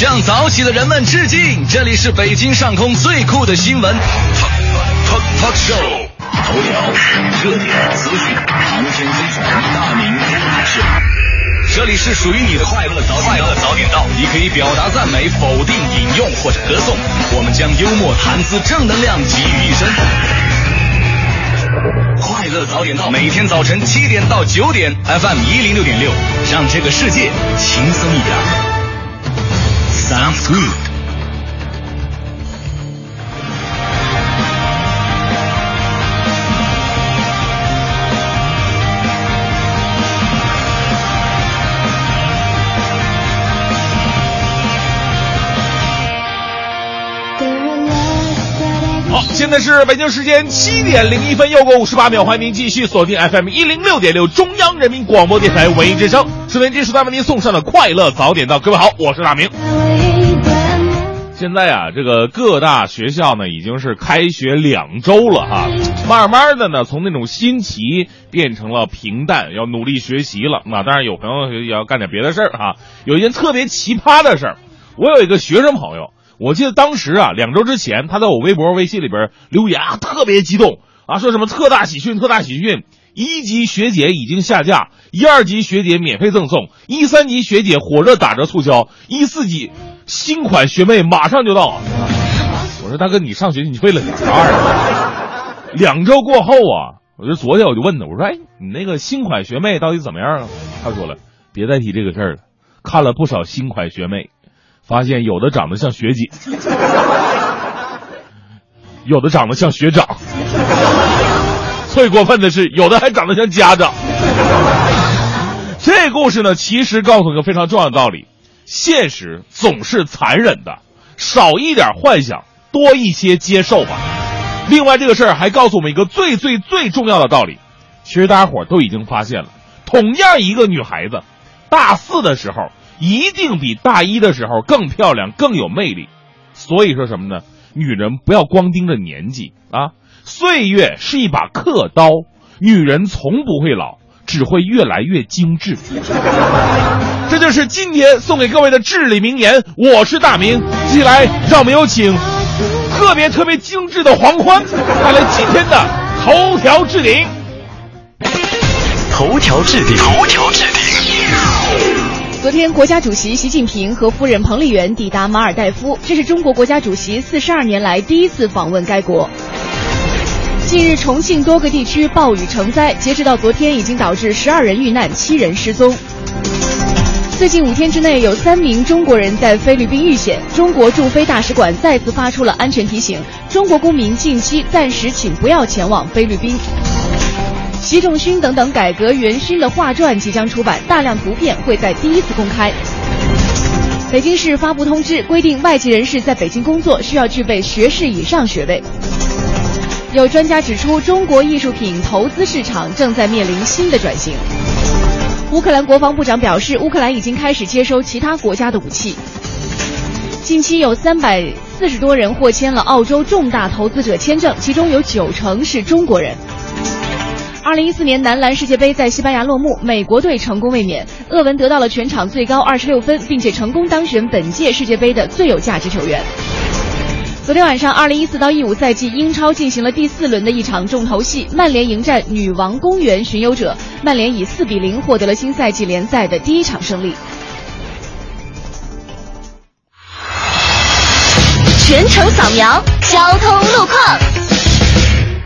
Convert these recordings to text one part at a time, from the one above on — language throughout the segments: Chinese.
向早起的人们致敬！这里是北京上空最酷的新闻 talk talk show，头条、热点、资讯、航天飞船、大明脱口这里是属于你的快乐早快乐早点到，你可以表达赞美、否定、引用或者歌颂，我们将幽默、谈资、正能量集于一身。快乐早点到，每天早晨七点到九点，FM 一零六点六，让这个世界轻松一点。Sounds good。好，现在是北京时间七点零一分，又过五十八秒，欢迎您继续锁定 FM 一零六点六中央人民广播电台文艺之声。收音机时段为您送上的快乐早点到，各位好，我是大明。现在啊，这个各大学校呢已经是开学两周了哈，慢慢的呢从那种新奇变成了平淡，要努力学习了。那当然有朋友也要干点别的事儿哈。有一件特别奇葩的事儿，我有一个学生朋友。我记得当时啊，两周之前，他在我微博、微信里边留言啊，特别激动啊，说什么特大喜讯，特大喜讯，一级学姐已经下架，一二级学姐免费赠送，一三级学姐火热打折促销，一四级新款学妹马上就到。我说大哥，你上学你为了啥呀？两周过后啊，我就昨天我就问他，我说哎，你那个新款学妹到底怎么样啊？他说了，别再提这个事儿了，看了不少新款学妹。发现有的长得像学姐，有的长得像学长，最过分的是有的还长得像家长。这故事呢，其实告诉一个非常重要的道理：现实总是残忍的，少一点幻想，多一些接受吧。另外，这个事儿还告诉我们一个最最最重要的道理：其实大家伙都已经发现了，同样一个女孩子，大四的时候。一定比大一的时候更漂亮，更有魅力。所以说什么呢？女人不要光盯着年纪啊！岁月是一把刻刀，女人从不会老，只会越来越精致。这就是今天送给各位的至理名言。我是大明，接下来让我们有请特别特别精致的黄欢带来今天的头条置顶。头条置顶，头条置顶。昨天，国家主席习近平和夫人彭丽媛抵达马尔代夫，这是中国国家主席四十二年来第一次访问该国。近日，重庆多个地区暴雨成灾，截止到昨天，已经导致十二人遇难，七人失踪。最近五天之内，有三名中国人在菲律宾遇险，中国驻菲大使馆再次发出了安全提醒：中国公民近期暂时请不要前往菲律宾。习仲勋等等改革元勋的画传即将出版，大量图片会在第一次公开。北京市发布通知，规定外籍人士在北京工作需要具备学士以上学位。有专家指出，中国艺术品投资市场正在面临新的转型。乌克兰国防部长表示，乌克兰已经开始接收其他国家的武器。近期有三百四十多人获签了澳洲重大投资者签证，其中有九成是中国人。二零一四年男篮世界杯在西班牙落幕，美国队成功卫冕，厄文得到了全场最高二十六分，并且成功当选本届世界杯的最有价值球员。昨天晚上，二零一四到一五赛季英超进行了第四轮的一场重头戏，曼联迎战女王公园巡游者，曼联以四比零获得了新赛季联赛的第一场胜利。全程扫描交通路况。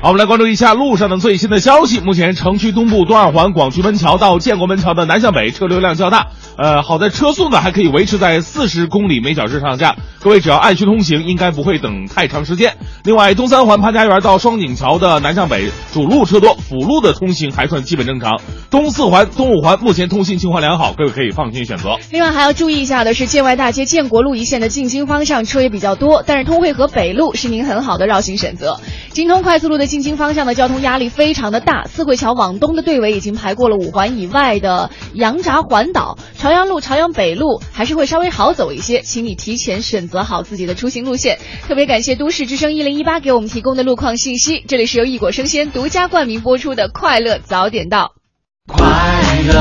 好，我们来关注一下路上的最新的消息。目前，城区东部东二环广渠门桥到建国门桥的南向北车流量较大。呃，好在车速呢还可以维持在四十公里每小时上下，各位只要按需通行，应该不会等太长时间。另外，东三环潘家园到双井桥的南向北主路车多，辅路的通行还算基本正常。东四环、东五环目前通信情况良好，各位可以放心选择。另外还要注意一下的是，建外大街建国路一线的进京方向车也比较多，但是通惠河北路是您很好的绕行选择。京通快速路的进京方向的交通压力非常的大，四惠桥往东的队尾已经排过了五环以外的羊闸环岛。朝阳路、朝阳北路还是会稍微好走一些，请你提前选择好自己的出行路线。特别感谢都市之声一零一八给我们提供的路况信息。这里是由一果生鲜独家冠名播出的《快乐早点到》。快乐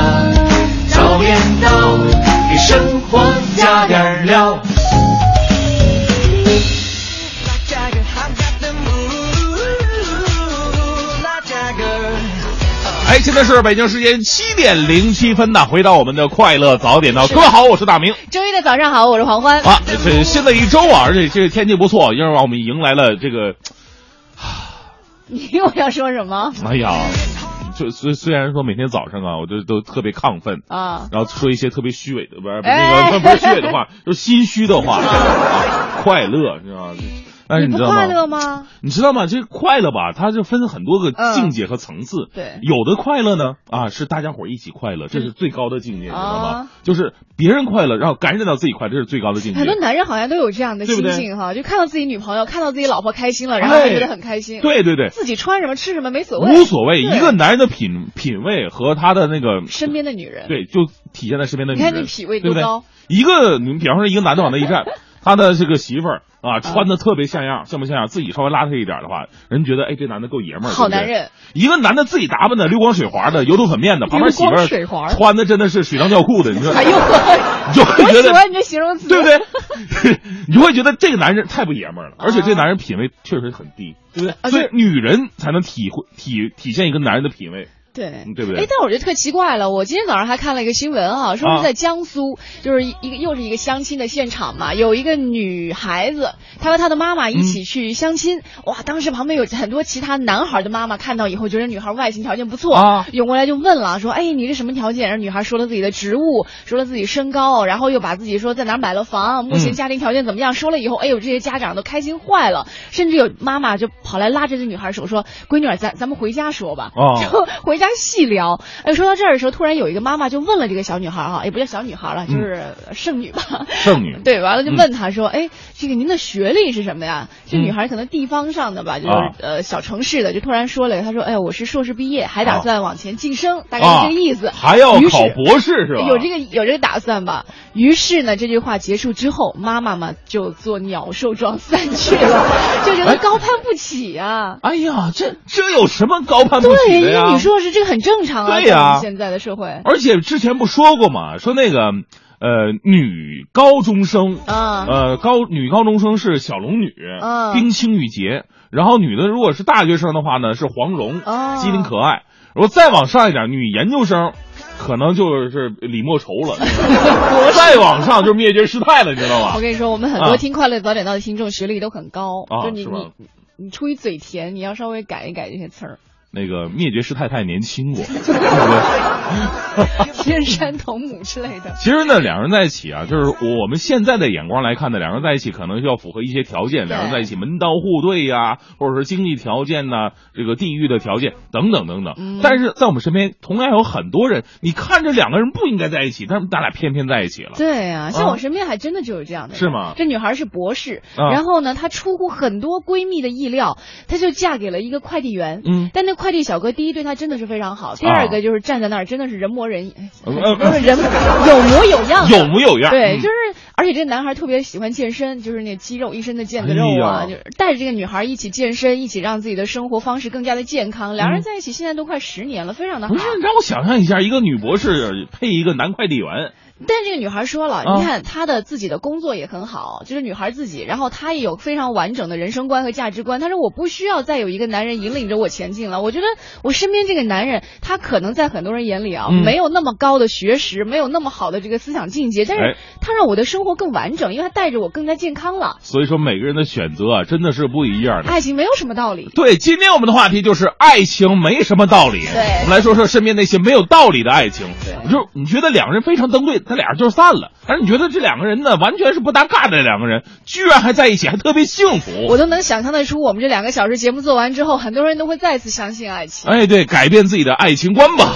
早点到，给生活加点料。哎，现在是北京时间七点零七分呐，回到我们的快乐早点到，各位好，我是大明。周一的早上好，我是黄欢。啊，这新的一周啊，而且这个天气不错，又让我们迎来了这个，你又要说什么哎呀，就虽虽然说每天早上啊，我就都特别亢奋，啊？然后说一些特别虚伪的，不是哎那个不是虚伪的话，就是心虚的话，啊快乐是吧？但是你不你知道吗？快乐吗？你知道吗？这个快乐吧，它就分很多个嗯境界和层次。对有的快乐呢，啊，是大家伙儿一起快乐，这是最高的境界，你知道吗啊？就是别人快乐，然后感染到自己快乐，这是最高的境界很。多男人好像都有这样的心境哈，就看到自己女朋友，看到自己老婆开心了，然后哎就觉得很开心。，对对对，自己穿什么吃什么没所谓，无所谓。一个男人的品品味和他的那个身边的女人，对，就体现在身边的女人。你看你品味对不对多高。一个，你比方说一个男的往那一站，他的这个媳妇儿啊，穿的特别像样，像不像样？自己稍微邋遢一点的话，人觉得哎，这男的够爷们儿。好男人。一个男的自己打扮的溜光水滑的，油头粉面的，旁边媳妇儿穿的真的是水上尿裤的，你说，哎呦，你就会觉得喜欢你这形容词，对不对？你就会觉得这个男人太不爷们儿了，而且这男人品味确实很低，对不对所以女人才能体会体体现一个男人的品味。对。嗯对不对？哎，但我觉得特奇怪了，我今天早上还看了一个新闻啊，说啊。是在江苏，就是一一个又是一个相亲的现场嘛，有一个女孩子，她和她的妈妈一起去相亲，哇，当时旁边有很多其他男孩的妈妈看到以后，觉得女孩外形条件不错，啊。涌过来就问了，说，哎，你这什么条件？然后女孩说了自己的职务，说了自己身高，然后又把自己说在哪儿买了房，目前嗯。家庭条件怎么样，说了以后，哎呦，这些家长都开心坏了，甚至有妈妈就跑来拉着这女孩手说，闺女儿，咱咱们回家说吧，哦。就回家细聊。哎，说到这儿的时候，突然有一个妈妈就问了这个小女孩哈，也不叫小女孩了，就是剩女吧。剩女 对，完了就问她说：“哎，这个您的学历是什么呀？”这嗯女孩可能地方上的吧，就是、啊呃小城市的，就突然说了，她说：“哎，我是硕士毕业，还打啊算往前晋升，大概是这个意思。还要考博士是吧？有这个有这个打算吧？于是呢，这句话结束之后，妈妈嘛就做鸟兽状散去了，就觉得高攀不起啊。哎呀，这这有什么高攀不起的呀？为你硕士这个很正常啊，对呀。现在的社会。而且之前不说过嘛，说那个呃女高中生啊，呃高女高中生是小龙女，嗯冰清玉洁，然后女的如果是大学生的话呢是黄蓉，哦机灵可爱，然后再往上一点，女研究生。可能就是李莫愁了，再往上就是灭绝师太了，你知道吧？我？跟你说，我们很啊。多听快乐早点到的听众学历都很高，啊就你是吧？你你出于嘴甜，你要稍微改一改这些词儿。那个灭绝师太太年轻过，对不对？天山童母之类的。其实呢，两人在一起啊，就是我们现在的眼光来看呢，两人在一起可能就要符合一些条件，两人在一起门当户对呀、或者说经济条件呐、这个地域的条件等等等等。嗯但是在我们身边，同样有很多人，你看着两个人不应该在一起，但是咱俩偏偏在一起了。对啊、像啊我身边还真的就有这样的人。是吗这女孩是博士，啊然后呢，她出乎很多闺蜜的意料，她就嫁给了一个快递员。嗯但那快递小哥第一对他真的是非常好，第二个就是站在那儿真的是人模人人有模有样，有模有样。对，嗯就是，而且这男孩特别喜欢健身，就是那肌肉一身的腱子肉啊，哎就是带着这个女孩一起健身，一起让自己的生活方式更加的健康。两人在一起现在都快十年了，非常的好不。是，让我想象一下，一个女博士配一个男快递员，但是这个女孩说了，啊你看她的自己的工作也很好，就是女孩自己，然后她也有非常完整的人生观和价值观。她说我不需要再有一个男人引领着我前进了。我觉得我身边这个男人，他可能在很多人眼里啊，嗯没有那么高的学识，没有那么好的这个思想境界，但哎是他让我的生活更完整，因为他带着我更加健康了。所以说每个人的选择啊，真的是不一样的。爱情没有什么道理。对，今天我们的话题就是爱情没什么道理。对我们来说说身边那些没有道理的爱情。对就你觉得两个人非常登对，他俩人就散了，但是你觉得这两个人呢，完全是不搭嘎的两个人，居然还在一起，还特别幸福。我都能想象得出，我们这两个小时节目做完之后，很多人都会再次相信爱情。哎，对，改变自己的爱情观吧。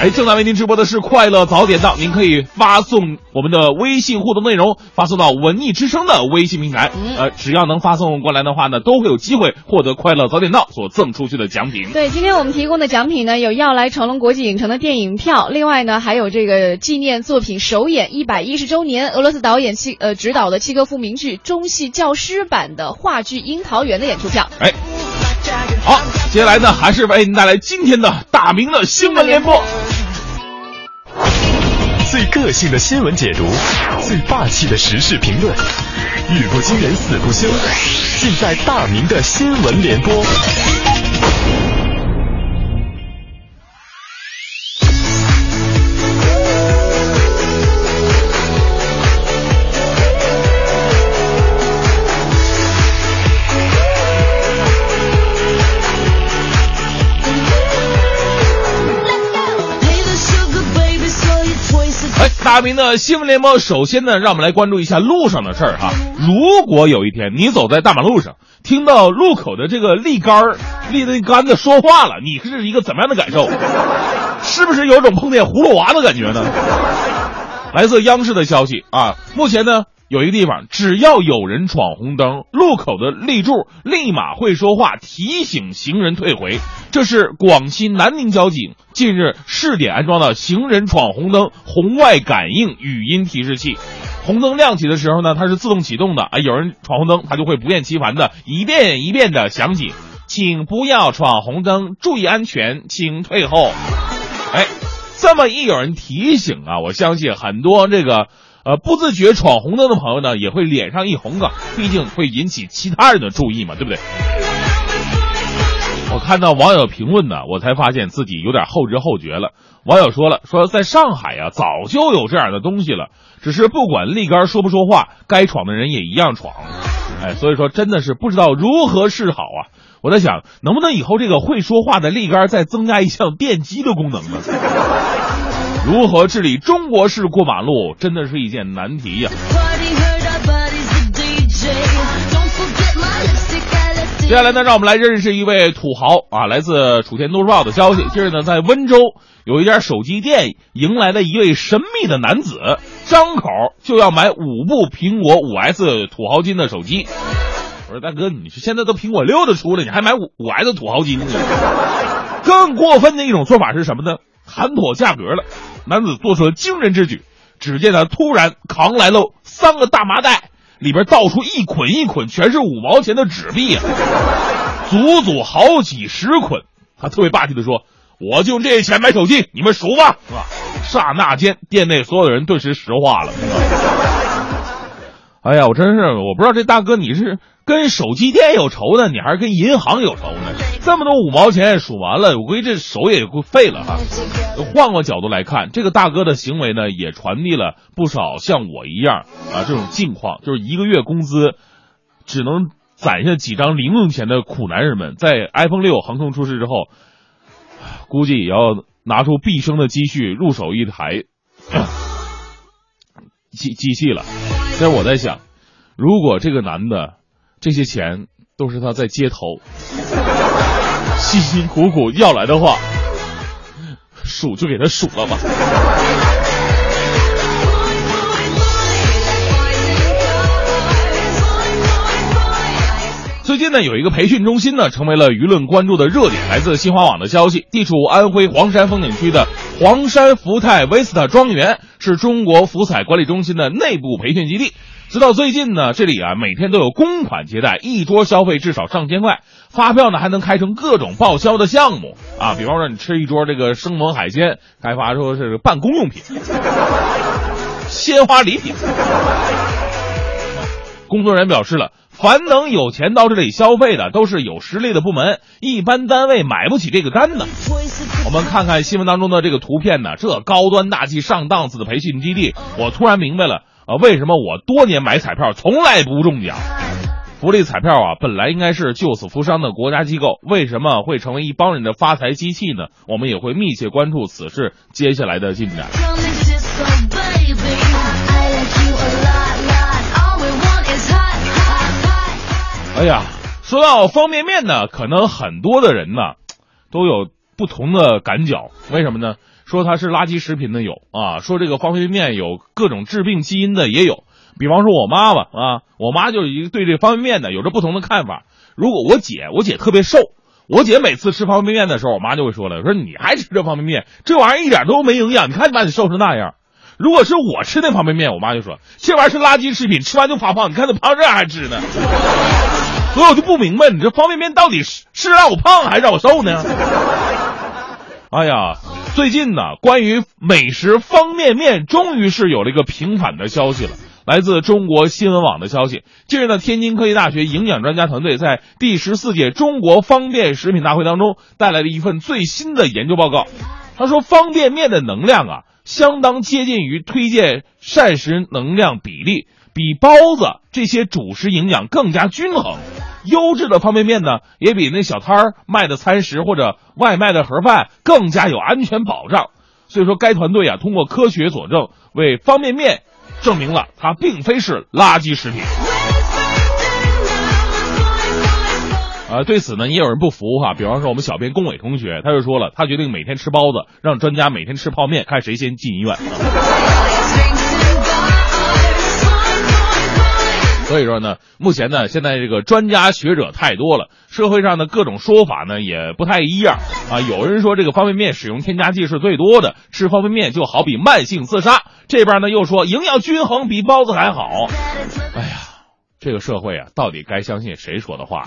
哎，正在为您直播的是快乐早点到，您可以发送我们的微信互动内容，发送到文艺之声的微信平台。嗯呃，只要能发送过来的话呢，都会有机会获得快乐早点到所赠出去的奖品。对，今天我们提供的奖品呢，有要来成龙国际影城的电影票，另外呢，还有这个纪念作品首演一百一十周年，俄罗斯导演契呃执导的契诃夫名剧中戏教师版的话剧《樱桃园》的演出票。哎，好，接下来呢，还是为您带来今天的大明的新闻联播。最个性的新闻解读，最霸气的时事评论，语不惊人死不休，尽在大明的新闻联播。大明的新闻联播，首先呢，让我们来关注一下路上的事儿哈。如果有一天你走在大马路上，听到路口的这个立杆儿、立的杆子说话了，你是一个怎么样的感受？是不是有种碰见葫芦娃的感觉呢？来自央视的消息啊，目前呢。有一个地方，只要有人闯红灯，路口的立柱立马会说话，提醒行人退回。这是广西南宁交警近日试点安装的行人闯红灯红外感应语音提示器。红灯亮起的时候呢，它是自动启动的啊，有人闯红灯，它就会不厌其烦的一遍一遍的响起，请不要闯红灯，注意安全，请退后。哎，这么一有人提醒啊，我相信很多这个。呃，不自觉闯红灯的朋友呢，也会脸上一红个，毕竟会引起其他人的注意嘛，对不对？我看到网友评论呢，我才发现自己有点后知后觉了。网友说了，说在上海啊，早就有这样的东西了，只是不管立杆说不说话，该闯的人也一样闯。哎，所以说真的是不知道如何是好啊！我在想，能不能以后这个会说话的立杆再增加一项电击的功能呢？如何治理中国式过马路，真的是一件难题呀。接下来呢，让我们来认识一位土豪啊，来自楚天都市报的消息。近日呢，在温州有一家手机店迎来了一位神秘的男子，张口就要买五部苹果五 S 土豪金的手机。我说大哥，你是现在都苹果六的出了，你还买五五 S 土豪金呢？更过分的一种做法是什么呢？谈妥价格了。男子做出了惊人之举，只见他突然扛来了三个大麻袋，里边倒出一捆一捆全是五毛钱的纸币啊，足足好几十捆。他特别霸气的说：“我就用这些钱买手机，你们数吧。”啊，刹那间，店内所有人顿时石化了。哎呀，我真是我不知道这大哥你是跟手机店有仇呢，你还是跟银行有仇呢？这么多五毛钱数完了，我估计这手也废了哈。换个角度来看，这个大哥的行为呢，也传递了不少像我一样啊这种境况，就是一个月工资只能攒下几张零用钱的苦男人们，在 iPhone 六横空出世之后，估计也要拿出毕生的积蓄入手一台 机机器了。但我在想，如果这个男的这些钱都是他在街头辛辛苦苦要来的话，数就给他数了吧。最近呢，有一个培训中心呢，成为了舆论关注的热点。来自新华网的消息，地处安徽黄山风景区的黄山福泰 Vista 庄园是中国福彩管理中心的内部培训基地。直到最近呢，这里啊每天都有公款接待，一桌消费至少上千块，发票呢还能开成各种报销的项目啊。比方说你吃一桌这个生猛海鲜，开发说是办公用品、鲜花礼品。工作人员表示了。凡能有钱到这里消费的，都是有实力的部门，一般单位买不起这个单的。我们看看新闻当中的这个图片呢，这高端大气上档次的培训基地，我突然明白了啊，为什么我多年买彩票从来不中奖？福利彩票啊，本来应该是救死扶伤的国家机构，为什么会成为一帮人的发财机器呢？我们也会密切关注此事接下来的进展。哎呀，说到方便面呢，可能很多的人呢都有不同的感觉。为什么呢？说它是垃圾食品的有啊，说这个方便面有各种致病基因的也有。比方说我妈吧啊，我妈就一对这方便面呢有着不同的看法。如果我姐，我姐特别瘦，我姐每次吃方便面的时候，我妈就会说了，说你还吃这方便面，这玩意儿一点都没营养，你看你把你瘦成那样。如果是我吃那方便面，我妈就说这玩意儿是垃圾食品，吃完就发胖，你看怎么胖这还吃呢？所以我就不明白，你这方便面到底是是让我胖还是让我瘦呢？哎呀，最近呢，关于美食方便面，终于是有了一个平反的消息了。来自中国新闻网的消息，近日呢，天津科技大学营养专家团队在第十四届中国方便食品大会当中带来了一份最新的研究报告。他说，方便面的能量啊。相当接近于推荐膳食能量比例，比包子这些主食营养更加均衡。优质的方便面呢，也比那小摊儿卖的餐食或者外卖的盒饭更加有安全保障。所以说，该团队啊通过科学佐证，为方便面证明了它并非是垃圾食品。啊，对此呢，也有人不服哈。比方说，我们小编龚伟同学，他就说了，他决定每天吃包子，让专家每天吃泡面，看谁先进医院。所以说呢，目前呢，现在这个专家学者太多了，社会上的各种说法呢也不太一样啊。有人说这个方便面使用添加剂是最多的，吃方便面就好比慢性自杀。这边呢又说营养均衡比包子还好。哎呀，这个社会啊，到底该相信谁说的话？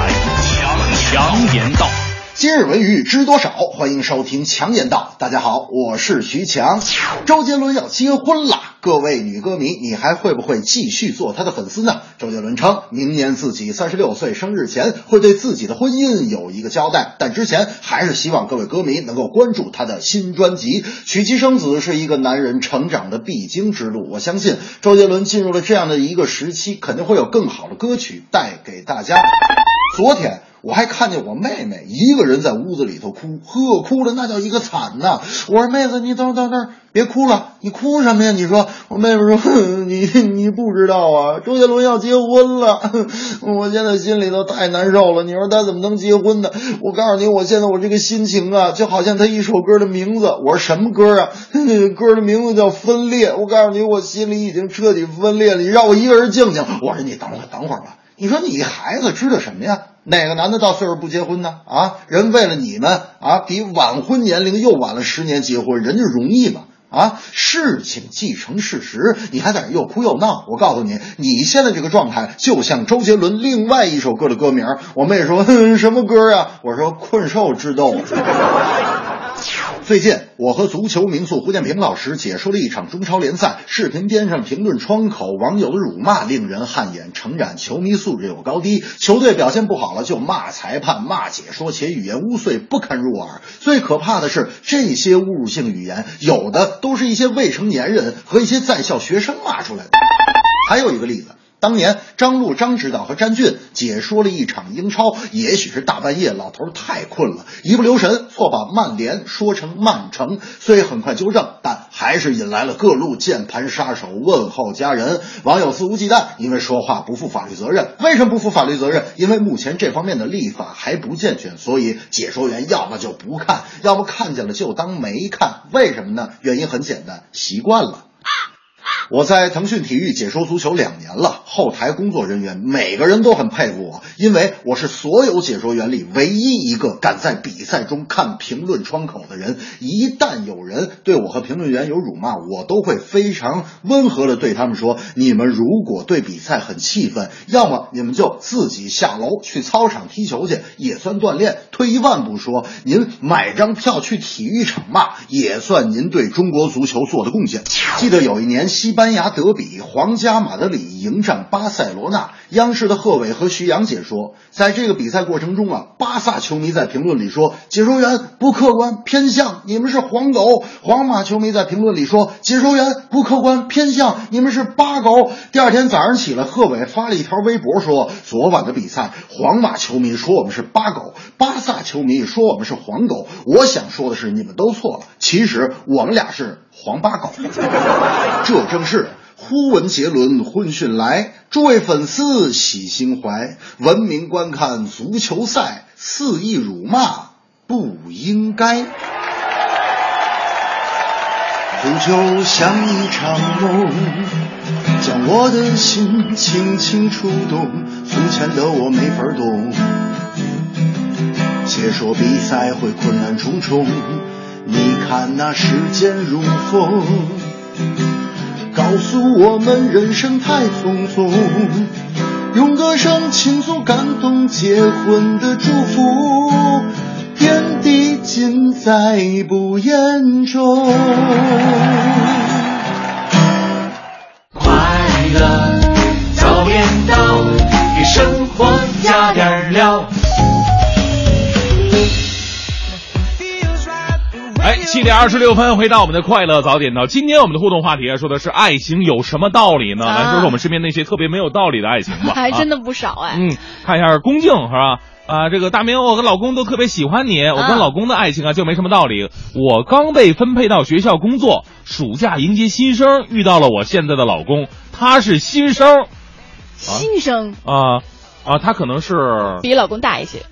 今日文娱知多少？欢迎收听强言道。大家好，我是徐强。周杰伦要结婚了，各位女歌迷，你还会不会继续做他的粉丝呢？周杰伦称，明年自己三十六岁生日前会对自己的婚姻有一个交代，但之前还是希望各位歌迷能够关注他的新专辑。娶妻生子是一个男人成长的必经之路，我相信周杰伦进入了这样的一个时期，肯定会有更好的歌曲带给大家。昨天。我还看见我妹妹一个人在屋子里头哭，呵，哭的那叫一个惨呐！我说妹子，你等等等，别哭了，你哭什么呀？你说，我妹妹说，你你不知道啊，周杰伦要结婚了，我现在心里头太难受了。你说他怎么能结婚呢？我告诉你，我现在我这个心情啊，就好像他一首歌的名字。我说什么歌啊？歌的名字叫《分裂》。我告诉你，我心里已经彻底分裂了。你让我一个人静静。我说你等会儿，等会儿吧。你说你孩子知道什么呀？哪个男的到岁数不结婚呢？啊，人为了你们啊，比晚婚年龄又晚了十年结婚，人家容易吗？啊，事情既成事实，你还在这又哭又闹。我告诉你，你现在这个状态就像周杰伦另外一首歌的歌名。我妹说哼什么歌啊？我说困兽之斗。最近，我和足球名宿胡建平老师解说了一场中超联赛，视频边上评论窗口网友的辱骂令人汗颜，诚然球迷素质有高低，球队表现不好了就骂裁判、骂解说，且语言污秽不堪入耳。最可怕的是，这些侮辱性语言有的都是一些未成年人和一些在校学生骂出来的。还有一个例子。当年张璐张指导和詹俊解说了一场英超，也许是大半夜，老头太困了，一不留神错把曼联说成曼城，虽很快纠正，但还是引来了各路键盘杀手问候家人。网友肆无忌惮，因为说话不负法律责任。为什么不负法律责任？因为目前这方面的立法还不健全，所以解说员要么就不看，要么看见了就当没看。为什么呢？原因很简单，习惯了。我在腾讯体育解说足球两年了，后台工作人员每个人都很佩服我，因为我是所有解说员里唯一一个敢在比赛中看评论窗口的人。一旦有人对我和评论员有辱骂，我都会非常温和的对他们说：“你们如果对比赛很气愤，要么你们就自己下楼去操场踢球去，也算锻炼。退一万步说，您买张票去体育场骂，也算您对中国足球做的贡献。”记得有一年西班西班牙德比，皇家马德里迎战巴塞罗那，央视的贺炜和徐阳解说。在这个比赛过程中啊，巴萨球迷在评论里说解说员不客观偏向，你们是黄狗；皇马球迷在评论里说解说员不客观偏向，你们是八狗。第二天早上起来，贺炜发了一条微博说，昨晚的比赛，皇马球迷说我们是八狗，巴萨球迷说我们是黄狗。我想说的是，你们都错了，其实我们俩是黄八狗。这正是忽闻杰伦婚讯来，诸位粉丝喜心怀，文明观看足球赛，肆意辱骂不应该。足球像一场梦，将我的心轻轻触动，从前的我没法懂。解说比赛会困难重重，你看那时间如风。告诉我们人生太匆匆，用歌声倾诉感动结婚的祝福，天地尽在不言中。快乐早点到，给生活加点料。哎，七点二十六分，回到我们的快乐早点到。今天我们的互动话题啊，说的是爱情有什么道理呢？啊来说说我们身边那些特别没有道理的爱情吧。还真的，的不少哎。嗯，看一下龚静是吧？啊，这个大明，我跟老公都特别喜欢你。我跟老公的爱情啊，就没什么道理。我刚被分配到学校工作，暑假迎接新生，遇到了我现在的老公，他是新生新生啊啊，他可能是比老公大一些，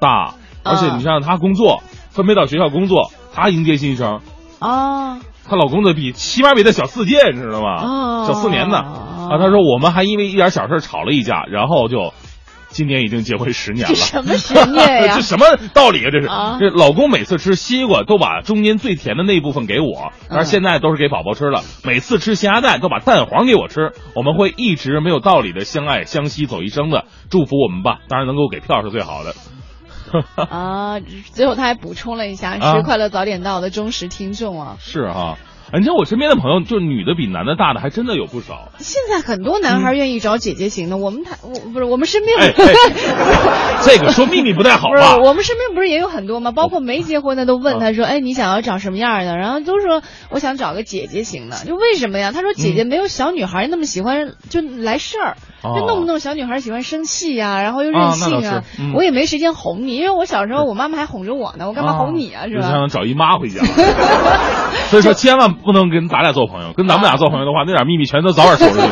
大，而且你像他工作，分配到学校工作，他迎接新生，哦她老公的比起码比她小四届，你知道吗？哦小四年呢。啊，她说我们还因为一点小事吵了一架，然后就今年已经结婚十年了。这什么十年呀 这？什么道理啊？这是、啊这老公每次吃西瓜都把中间最甜的那一部分给我，但是现在都是给宝宝吃了。每次吃咸鸭蛋都把蛋黄给我吃。我们会一直没有道理的相爱相惜走一生的，祝福我们吧。当然能够给票是最好的。啊，最后他还补充了一下，啊是快乐早点到的忠实听众啊。是哈、哎你像我身边的朋友，就是女的比男的大的还真的有不少。现在很多男孩愿意找姐姐型的，我们台我不是我们身边哎 哎这个说秘密不太好不是吧？我们身边不是也有很多吗？包括没结婚的都问他说：“哎，你想要找什么样的？”然后都说我想找个姐姐型的，就为什么呀？他说姐姐没有小女孩那么喜欢就来事儿，哦就弄不弄小女孩喜欢生气呀、然后又任性啊我也没时间哄你，因为我小时候我妈妈还哄着我呢，我干嘛哄你啊？是吧？就想找姨妈回家。所以说，千万不能跟咱俩做朋友，跟咱们俩做朋友的话，那点秘密全都早点收拾去。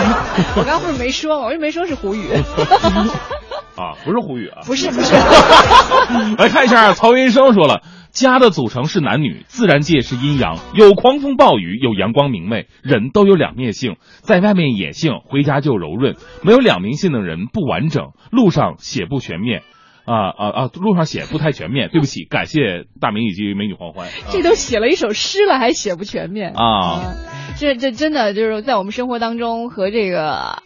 我刚不是没说吗？我又没说是胡语，啊，不是胡语啊。不是不是。来看一下，曹云生说了，家的组成是男女，自然界是阴阳，有狂风暴雨，有阳光明媚，人都有两面性，在外面野性，回家就柔润，没有两面性的人不完整，路上写不全面。啊啊啊！路上写不太全面，对不起，感谢大明以及美女黄欢。这都写了一首诗了，还写不全面啊！这这真的就是在我们生活当中和这个。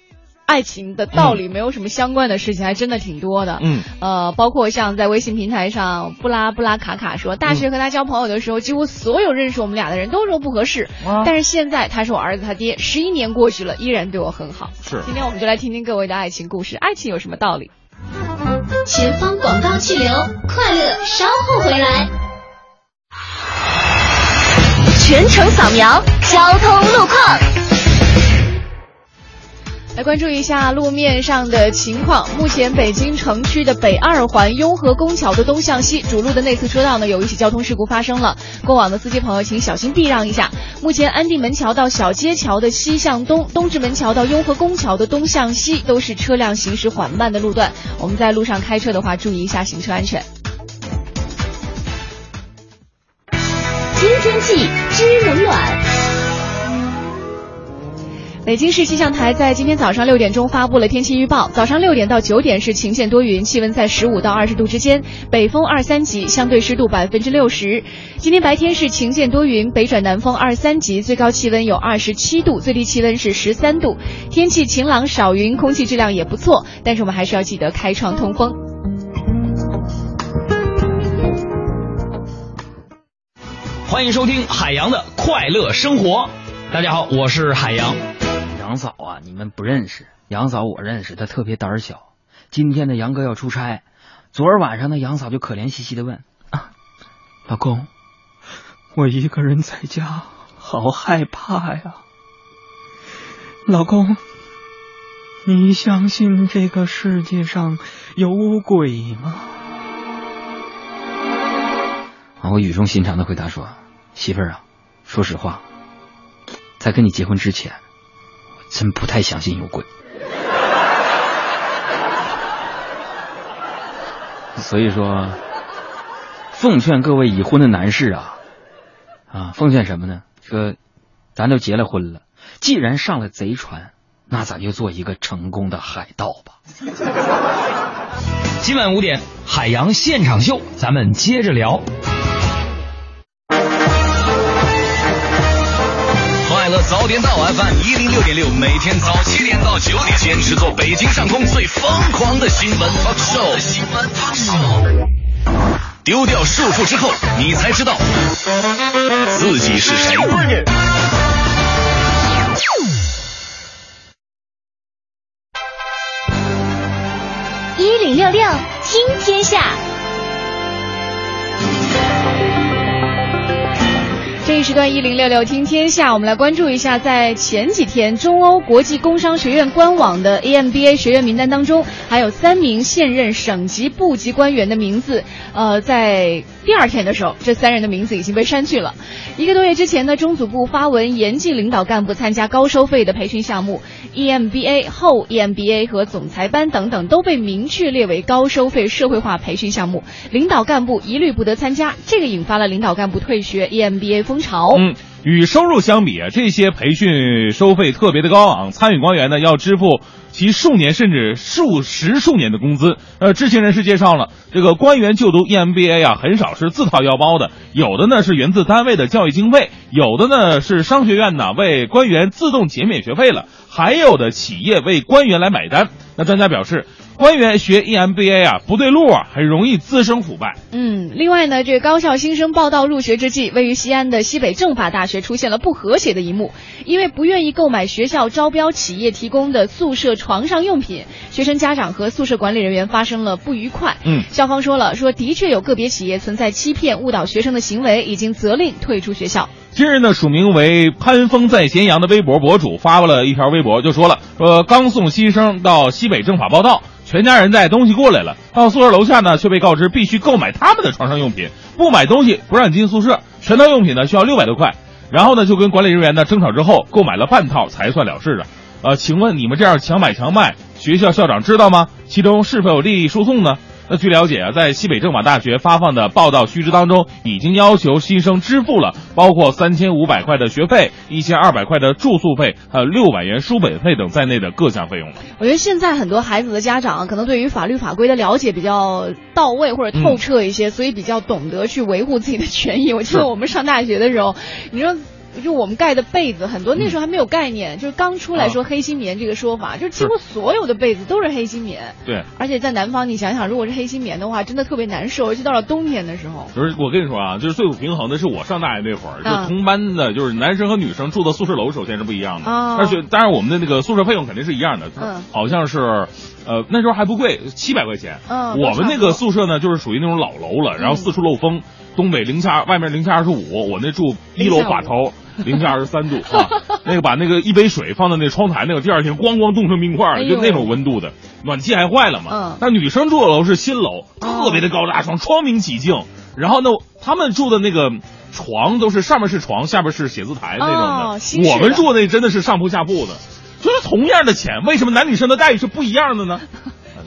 爱情的道理没有什么相关的事情，还真的挺多的。嗯，呃，包括像在微信平台上，布拉布拉卡卡说，大学和他交朋友的时候，几乎所有认识我们俩的人都说不合适。但是现在他是我儿子他爹，十一年过去了，依然对我很好。是，今天我们就来听听各位的爱情故事。爱情有什么道理？前方广告气流，快乐稍后回来。全程扫描交通路况。来关注一下路面上的情况。目前北京城区的北二环雍和宫桥的东向西主路的内侧车道呢，有一起交通事故发生了。过往的司机朋友请小心避让一下。目前安定门桥到小街桥的西向东，东直门桥到雍和宫桥的东向西都是车辆行驶缓慢的路段。我们在路上开车的话，注意一下行车安全。听天气知冷暖。北京市气象台在今天早上六点钟发布了天气预报。早上六点到九点是晴间多云，气温在十五到二十度之间，北风二三级，相对湿度百分之六十。今天白天是晴间多云，北转南风二三级，最高气温有二十七度，最低气温是十三度。天气晴朗少云，空气质量也不错，但是我们还是要记得开窗通风。欢迎收听海洋的快乐生活。大家好，我是海洋。杨嫂啊，你们不认识杨嫂，我认识，她特别胆小。今天呢，杨哥要出差，昨儿晚上呢，杨嫂就可怜兮兮的问：“啊，老公，我一个人在家，好害怕呀。老公，你相信这个世界上有鬼吗？”啊，我语重心长的回答说：“媳妇儿啊，说实话，在跟你结婚之前。”真不太相信有鬼，所以说，奉劝各位已婚的男士啊，啊，奉劝什么呢？说，咱都结了婚了，既然上了贼船，那咱就做一个成功的海盗吧。今晚五点，海洋现场秀，咱们接着聊。早点到 FM 一零六点六，每天早七点到九点，坚持做北京上空最疯狂的新闻 talk show。新闻 talk show。丢掉束缚之后，你才知道自己是谁。一零六六听天下。一时段一零六六听天下，我们来关注一下，在前几天中欧国际工商学院官网的 EMBA 学员名单当中，还有三名现任省级部级官员的名字。呃，在第二天的时候，这三人的名字已经被删去了。一个多月之前呢，中组部发文严禁领导干部参加高收费的培训项目，EMBA 后 EMBA 和总裁班等等都被明确列为高收费社会化培训项目，领导干部一律不得参加。这个引发了领导干部退学 EMBA 风。潮。嗯，与收入相比啊，这些培训收费特别的高昂，参与官员呢要支付其数年甚至数十数年的工资。呃，知情人士介绍了，这个官员就读 EMBA 啊，很少是自掏腰包的，有的呢是源自单位的教育经费，有的呢是商学院呢为官员自动减免学费了，还有的企业为官员来买单。那专家表示。官员学 EMBA 啊，不对路啊，很容易滋生腐败。嗯，另外呢，这个高校新生报到入学之际，位于西安的西北政法大学出现了不和谐的一幕，因为不愿意购买学校招标企业提供的宿舍床上用品，学生家长和宿舍管理人员发生了不愉快。嗯，校方说了，说的确有个别企业存在欺骗、误导学生的行为，已经责令退出学校。今日呢，署名为潘峰在咸阳的微博博主发布了一条微博，就说了，说刚送新生到西北政法报道。全家人带东西过来了，到宿舍楼下呢，却被告知必须购买他们的床上用品，不买东西不让你进宿舍。全套用品呢需要六百多块，然后呢就跟管理人员呢争吵之后，购买了半套才算了事的。呃，请问你们这样强买强卖，学校校长知道吗？其中是否有利益输送呢？那据了解啊，在西北政法大学发放的报道须知当中，已经要求新生支付了包括三千五百块的学费、一千二百块的住宿费，还有六百元书本费等在内的各项费用了。我觉得现在很多孩子的家长可能对于法律法规的了解比较到位或者透彻一些，所以比较懂得去维护自己的权益。我记得我们上大学的时候，你说。就我们盖的被子，很多那时候还没有概念，就是刚出来说黑心棉这个说法，就是几乎所有的被子都是黑心棉。对，而且在南方，你想想，如果是黑心棉的话，真的特别难受，尤其到了冬天的时候。就是我跟你说啊，就是最不平衡的是我上大学那会儿，啊就同班的，就是男生和女生住的宿舍楼首先是不一样的，啊。而且当然我们的那个宿舍费用肯定是一样的，嗯。好像是，呃那时候还不贵，七百块钱。嗯我们那个宿舍呢，就是属于那种老楼了，然后四处漏风，东北零下外面零下二十五，我那住一楼把头。零下二十三度啊，那个把那个一杯水放在那窗台，那个第二天咣咣冻成冰块了，就那种温度的，暖气还坏了嘛。嗯那女生住的楼是新楼，特别的高大上，窗明几净。然后呢，他们住的那个床都是上面是床，下面是写字台那种的我们住那真的是上铺下铺的，就是同样的钱，为什么男女生的待遇是不一样的呢？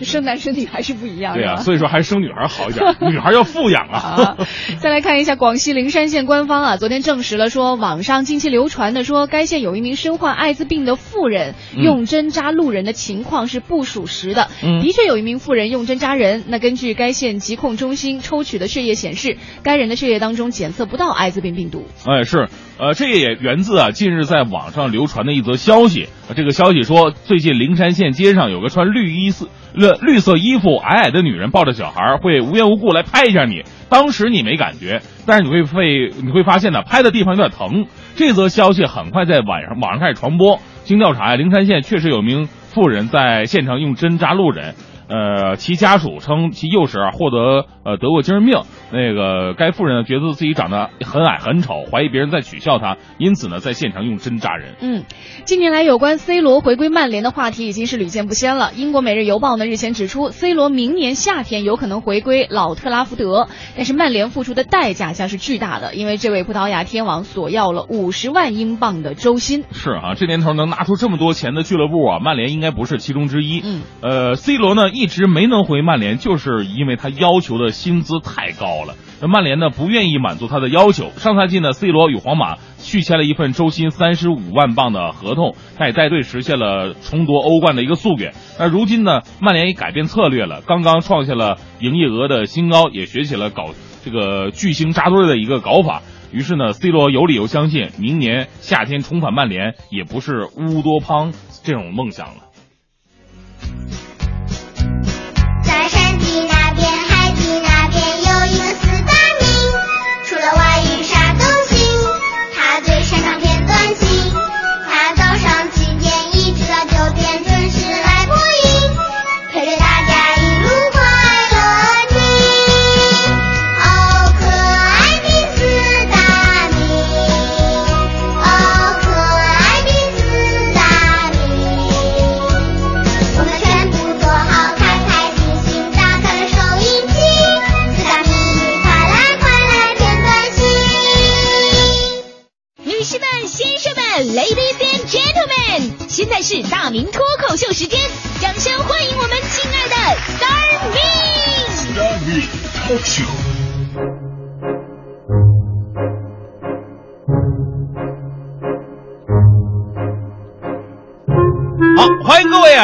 就生男生女还是不一样。对啊，所以说还是生女孩好一点，女孩要富养啊啊。再来看一下广西灵山县官方啊，昨天证实了说，网上近期流传的说该县有一名身患艾滋病的妇人嗯用针扎路人的情况是不属实的。嗯的确有一名妇人用针扎人。那根据该县疾控中心抽取的血液显示，该人的血液当中检测不到艾滋病病毒。哎，是，呃，这也源自啊近日在网上流传的一则消息。这个消息说，最近灵山县街上有个穿绿衣色绿绿色衣服、矮矮的女人抱着小孩，会无缘无故来拍一下你。当时你没感觉，但是你会会你会发现呢，拍的地方有点疼。这则消息很快在晚上网上开始传播。经调查呀，灵山县确实有名妇人在现场用针扎路人。呃，其家属称其幼时啊获得呃得过精神病。那个该妇人呢觉得自己长得很矮很丑，怀疑别人在取笑她，因此呢在现场用针扎人。嗯，近年来有关 C 罗回归曼联的话题已经是屡见不鲜了。英国《每日邮报》呢日前指出，C 罗明年夏天有可能回归老特拉福德，但是曼联付出的代价将是巨大的，因为这位葡萄牙天王索要了五十万英镑的周薪。是啊，这年头能拿出这么多钱的俱乐部啊，曼联应该不是其中之一。嗯，呃，C 罗呢一直没能回曼联，就是因为他要求的薪资太高了。那曼联呢不愿意满足他的要求。上赛季呢，C 罗与皇马续签了一份周薪三十五万镑的合同，他也带队实现了重夺欧冠的一个夙愿。那如今呢，曼联也改变策略了，刚刚创下了营业额的新高，也学起了搞这个巨星扎堆的一个搞法。于是呢，C 罗有理由相信，明年夏天重返曼联也不是乌多邦这种梦想了。在山的那边，海的那边有一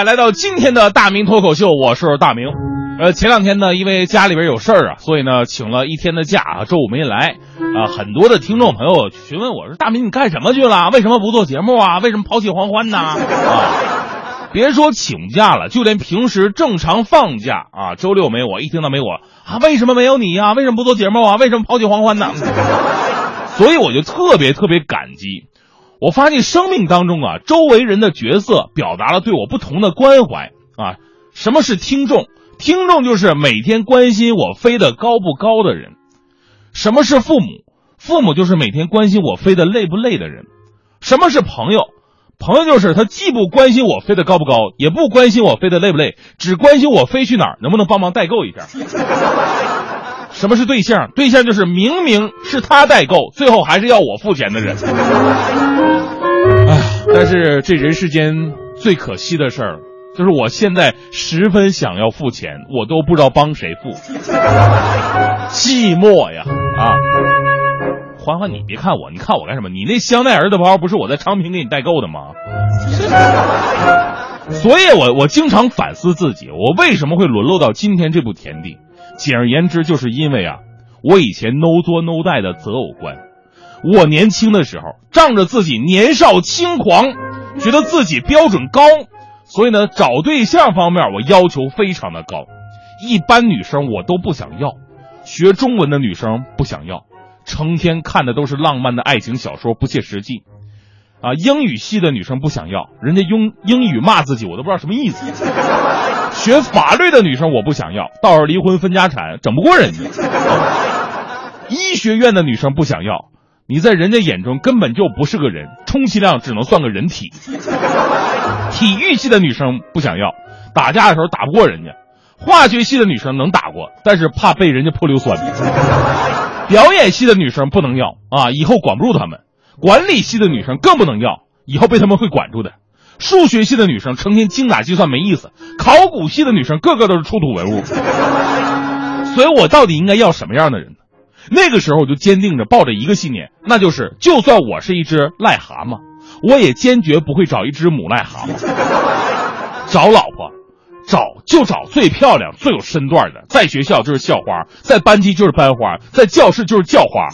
来到今天的大明脱口秀，我是大明。呃，前两天呢，因为家里边有事儿啊，所以呢，请了一天的假啊，周五没来。啊、很多的听众朋友询问我说：“大明，你干什么去了？为什么不做节目啊？为什么抛弃黄欢呢？”啊，别说请假了，就连平时正常放假啊，周六没我，一听到没我啊，为什么没有你呀、为什么不做节目啊？为什么抛弃黄欢呢？所以我就特别特别感激。我发现生命当中啊，周围人的角色表达了对我不同的关怀啊。什么是听众？听众就是每天关心我飞得高不高的人。什么是父母？父母就是每天关心我飞得累不累的人。什么是朋友？朋友就是他既不关心我飞得高不高，也不关心我飞得累不累，只关心我飞去哪儿，能不能帮忙代购一下。什么是对象？对象就是明明是他代购，最后还是要我付钱的人。哎呀，但是这人世间最可惜的事儿，就是我现在十分想要付钱，我都不知道帮谁付，寂寞呀啊！欢欢，你别看我，你看我干什么？你那香奈儿的包不是我在昌平给你代购的吗？所以我我经常反思自己，我为什么会沦落到今天这步田地？简而言之，就是因为啊，我以前 no 作 no 带的择偶观。我年轻的时候，仗着自己年少轻狂，觉得自己标准高，所以呢，找对象方面我要求非常的高，一般女生我都不想要，学中文的女生不想要，成天看的都是浪漫的爱情小说，不切实际。啊，英语系的女生不想要，人家用英语骂自己，我都不知道什么意思。学法律的女生我不想要，到时候离婚分家产，整不过人家。医学院的女生不想要，你在人家眼中根本就不是个人，充其量只能算个人体。体育系的女生不想要，打架的时候打不过人家。化学系的女生能打过，但是怕被人家泼硫酸。表演系的女生不能要啊，以后管不住她们。管理系的女生更不能要，以后被他们会管住的。数学系的女生成天精打细算没意思，考古系的女生个个都是出土文物。所以我到底应该要什么样的人呢？那个时候我就坚定着抱着一个信念，那就是就算我是一只癞蛤蟆，我也坚决不会找一只母癞蛤蟆。找老婆，找就找最漂亮、最有身段的，在学校就是校花，在班级就是班花，在教室就是教花。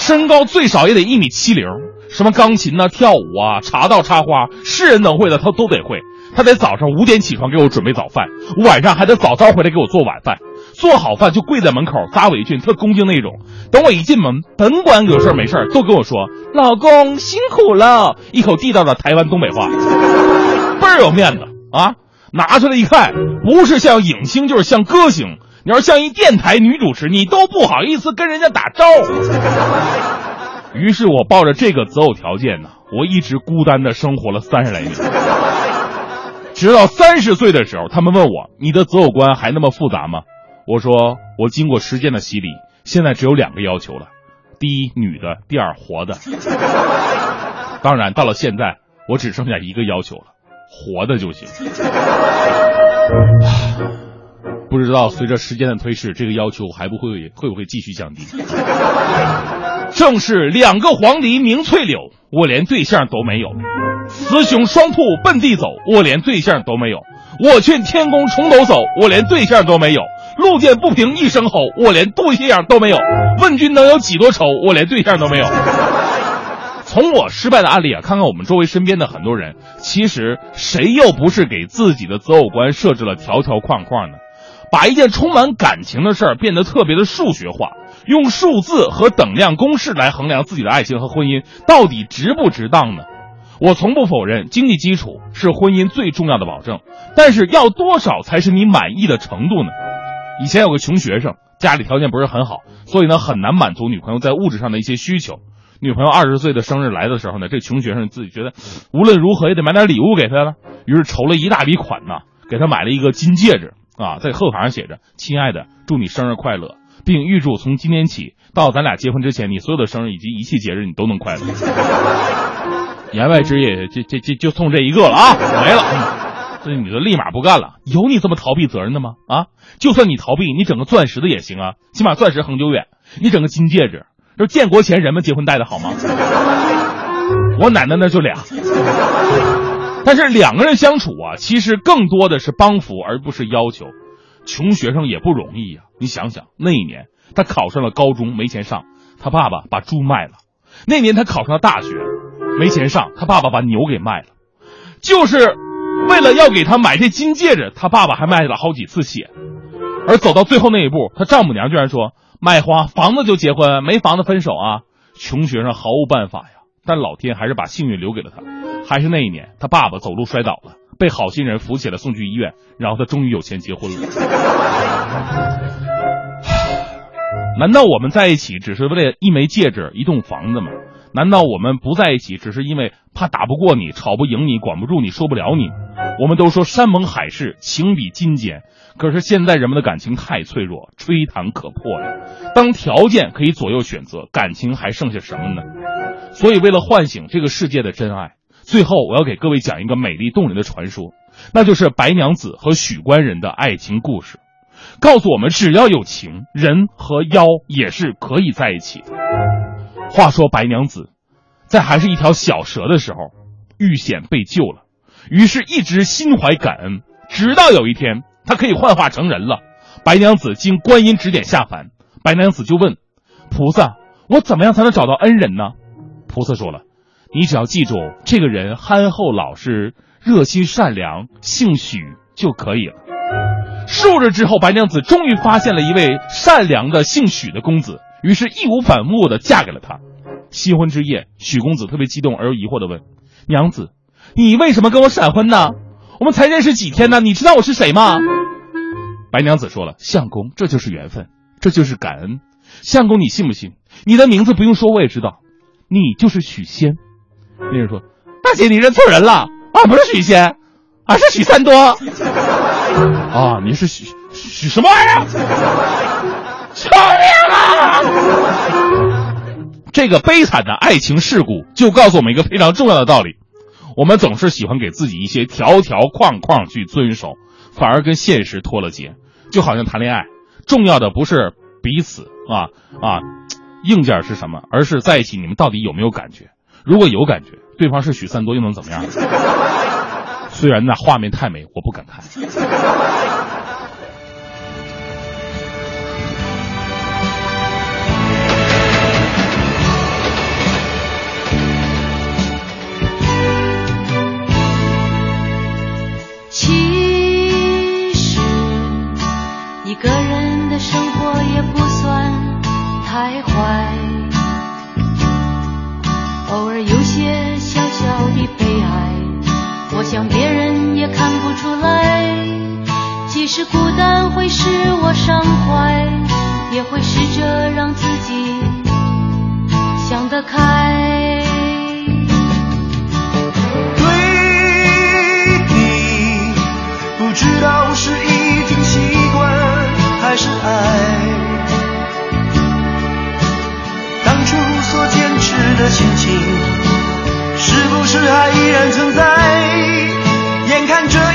身高最少也得一米七零，什么钢琴呐、跳舞啊、茶道、插花，是人能会的他都得会。他得早上五点起床给我准备早饭，晚上还得早早回来给我做晚饭。做好饭就跪在门口扎围裙，特恭敬那种。等我一进门，甭管有事儿没事儿都跟我说：“老公辛苦了。”一口地道的台湾东北话，倍儿有面子啊！拿出来一看，不是像影星就是像歌星。你要像一电台女主持，你都不好意思跟人家打招呼。于是我抱着这个择偶条件呢，我一直孤单的生活了三十来年。直到三十岁的时候，他们问我：“你的择偶观还那么复杂吗？”我说：“我经过时间的洗礼，现在只有两个要求了：第一，女的；第二，活的。当然，到了现在，我只剩下一个要求了：活的就行。”不知道随着时间的推逝，这个要求还不会会不会继续降低？正是两个黄鹂鸣翠柳，我连对象都没有；雌雄双兔奔地走，我连对象都没有；我劝天公重抖擞，我连对象都没有；路见不平一声吼，我连对象都没有；问君能有几多愁，我连对象都没有。从我失败的案例啊，看看我们周围身边的很多人，其实谁又不是给自己的择偶观设置了条条框框呢？把一件充满感情的事儿变得特别的数学化，用数字和等量公式来衡量自己的爱情和婚姻，到底值不值当呢？我从不否认经济基础是婚姻最重要的保证，但是要多少才是你满意的程度呢？以前有个穷学生，家里条件不是很好，所以呢很难满足女朋友在物质上的一些需求。女朋友二十岁的生日来的时候呢，这穷学生自己觉得无论如何也得买点礼物给她了，于是筹了一大笔款呢，给她买了一个金戒指。啊，在贺卡上写着“亲爱的，祝你生日快乐，并预祝从今天起到咱俩结婚之前，你所有的生日以及一切节日你都能快乐。”言外之意，这这这就送这一个了啊，没了。这女的立马不干了，有你这么逃避责任的吗？啊，就算你逃避，你整个钻石的也行啊，起码钻石恒久远。你整个金戒指，这建国前人们结婚戴的好吗？我奶奶那就俩。但是两个人相处啊，其实更多的是帮扶，而不是要求。穷学生也不容易呀，你想想，那一年他考上了高中，没钱上，他爸爸把猪卖了；那年他考上了大学，没钱上，他爸爸把牛给卖了。就是为了要给他买这金戒指，他爸爸还卖了好几次血。而走到最后那一步，他丈母娘居然说：“卖花房子就结婚，没房子分手啊！”穷学生毫无办法呀，但老天还是把幸运留给了他。还是那一年，他爸爸走路摔倒了，被好心人扶起来送去医院，然后他终于有钱结婚了。难道我们在一起只是为了一枚戒指、一栋房子吗？难道我们不在一起只是因为怕打不过你、吵不赢你、管不住你、受不了你？我们都说山盟海誓，情比金坚，可是现在人们的感情太脆弱，吹弹可破呀。当条件可以左右选择，感情还剩下什么呢？所以，为了唤醒这个世界的真爱。最后，我要给各位讲一个美丽动人的传说。那就是白娘子和许官人的爱情故事，告诉我们只要有情，人和妖也是可以在一起的。话说白娘子在还是一条小蛇的时候，遇险被救了，于是一直心怀感恩，直到有一天她可以幻化成人了。白娘子经观音指点下凡，白娘子就问菩萨：“我怎么样才能找到恩人呢？”菩萨说了：“你只要记住这个人憨厚老实、热心善良、姓许就可以了。”数日之后，白娘子终于发现了一位善良的姓许的公子，于是义无反顾的嫁给了他。新婚之夜，许公子特别激动而又疑惑的问：“娘子，你为什么跟我闪婚呢？我们才认识几天呢？你知道我是谁吗？”白娘子说了：“相公，这就是缘分，这就是感恩。相公，你信不信？你的名字不用说，我也知道，你就是许仙。”那人说：“大姐，你认错人了，俺不是许仙，俺是许三多。啊，你是许许什么玩意儿？救命啊！这个悲惨的爱情事故就告诉我们一个非常重要的道理：我们总是喜欢给自己一些条条框框去遵守，反而跟现实脱了节。就好像谈恋爱，重要的不是彼此啊啊，硬件是什么，而是在一起你们到底有没有感觉。如果有感觉，对方是许三多又能怎么样？虽然那画面太美，我不敢看。其实一个人的生活徘徊，偶尔有些小小的悲哀，我想别人也看不出来。即使孤单会使我伤怀，也会试着让自己想得开。对你不知道是已经习惯还是爱，的心情，是不是还依然存在？眼看着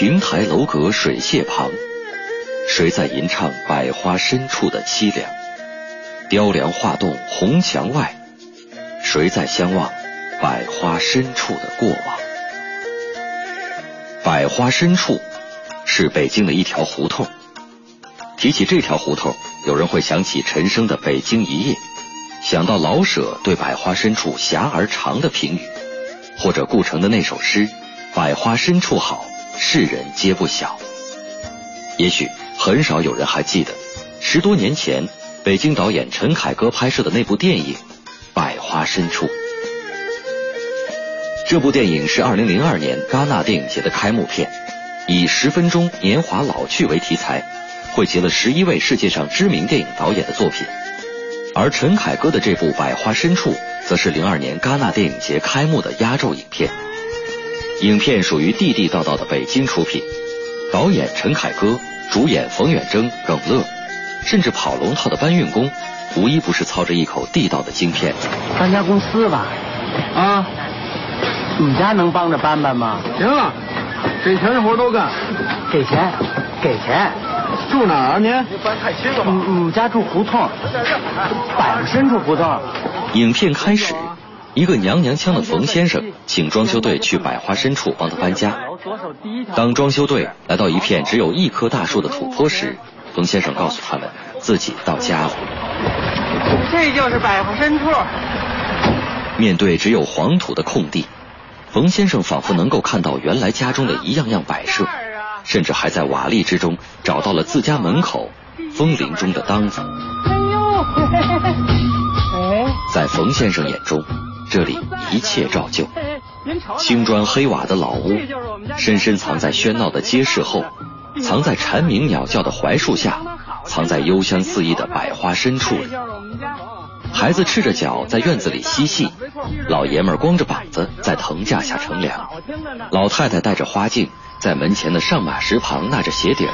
亭台楼阁水榭旁，谁在吟唱百花深处的凄凉？雕梁画栋红墙外，谁在相望百花深处的过往？百花深处是北京的一条胡同。提起这条胡同，有人会想起陈升的《北京一夜》，想到老舍对百花深处狭而长的评语，或者顾城的那首诗“百花深处好，世人皆不晓”。也许很少有人还记得，十多年前北京导演陈凯歌拍摄的那部电影《百花深处》。这部电影是2002年戛纳电影节的开幕片，以十分钟年华老去为题材，汇集了十一位世界上知名电影导演的作品。而陈凯歌的这部《百花深处》，则是02年戛纳电影节开幕的压轴影片。影片属于地地道道的北京出品，导演陈凯歌，主演冯远征、耿乐，甚至跑龙套的搬运工，无一不是操着一口地道的京片。搬家公司吧？啊，你们家能帮着搬搬吗？行了，给钱的活都干。给钱，给钱。住哪儿啊您？搬太轻了吧？我们家住胡同，百花深处胡同。影片开始，一个娘娘腔的冯先生请装修队去百花深处帮他搬家。当装修队来到一片只有一棵大树的土坡时，冯先生告诉他们自己到家了。这就是百花深处。面对只有黄土的空地，冯先生仿佛能够看到原来家中的一样样摆设，甚至还在瓦砾之中找到了自家门口风铃中的当子。哎呦，哎，在冯先生眼中，这里一切照旧，青砖黑瓦的老屋，深深藏在喧闹的街市后，藏在蝉鸣鸟叫的槐树下，藏在幽香四溢的百花深处里。孩子赤着脚在院子里嬉戏，老爷们儿光着膀子在藤架下乘凉，老太太戴着花镜在门前的上马石旁纳着鞋底儿。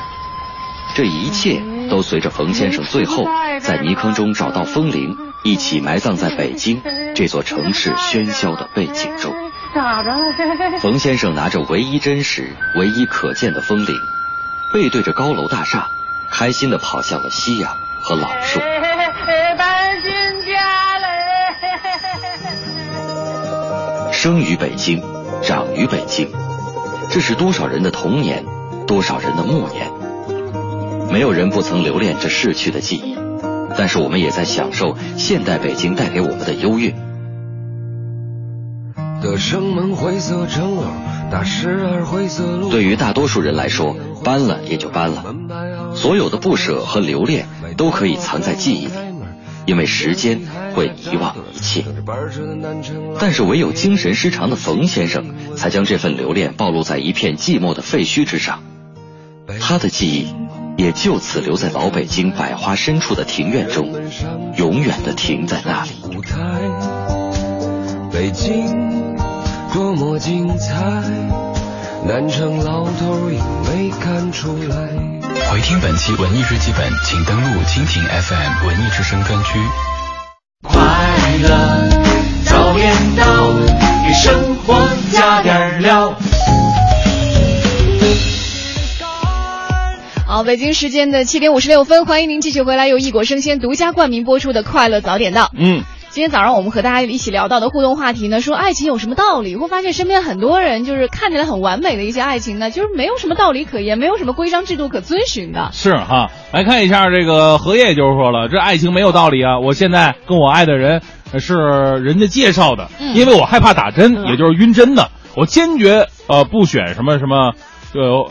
这一切都随着冯先生最后在泥坑中找到风铃，一起埋葬在北京这座城市喧嚣的背景中。咋着了？冯先生拿着唯一真实、唯一可见的风铃，背对着高楼大厦，开心地跑向了夕阳和老树。搬新家嘞！生于北京，长于北京，这是多少人的童年，多少人的暮年。没有人不曾留恋这逝去的记忆，但是我们也在享受现代北京带给我们的优越。的城门灰色城楼，大十二灰色路。对于大多数人来说，搬了也就搬了，所有的不舍和留恋都可以藏在记忆里，因为时间会遗忘一切。但是唯有精神失常的冯先生，才将这份留恋暴露在一片寂寞的废墟之上，他的记忆也就此留在老北京百花深处的庭院中，永远的停在那里。北京多么精彩，南城老头也没看出来。回听本期文艺日记本，请登录蜻蜓 FM 文艺之声专区。快乐早点到，给生活加点料。好，北京时间的七点五十六分，欢迎您继续回来，由异果生鲜独家冠名播出的《快乐早点到》。嗯。今天早上我们和大家一起聊到的互动话题呢，说爱情有什么道理？会发现身边很多人就是看起来很完美的一些爱情呢，就是没有什么道理可言，没有什么规章制度可遵循的。是哈，来看一下这个荷叶就是说了，这爱情没有道理啊！我现在跟我爱的人是人家介绍的，嗯因为我害怕打针，也就是晕针的，我坚决呃不选什么什么呃。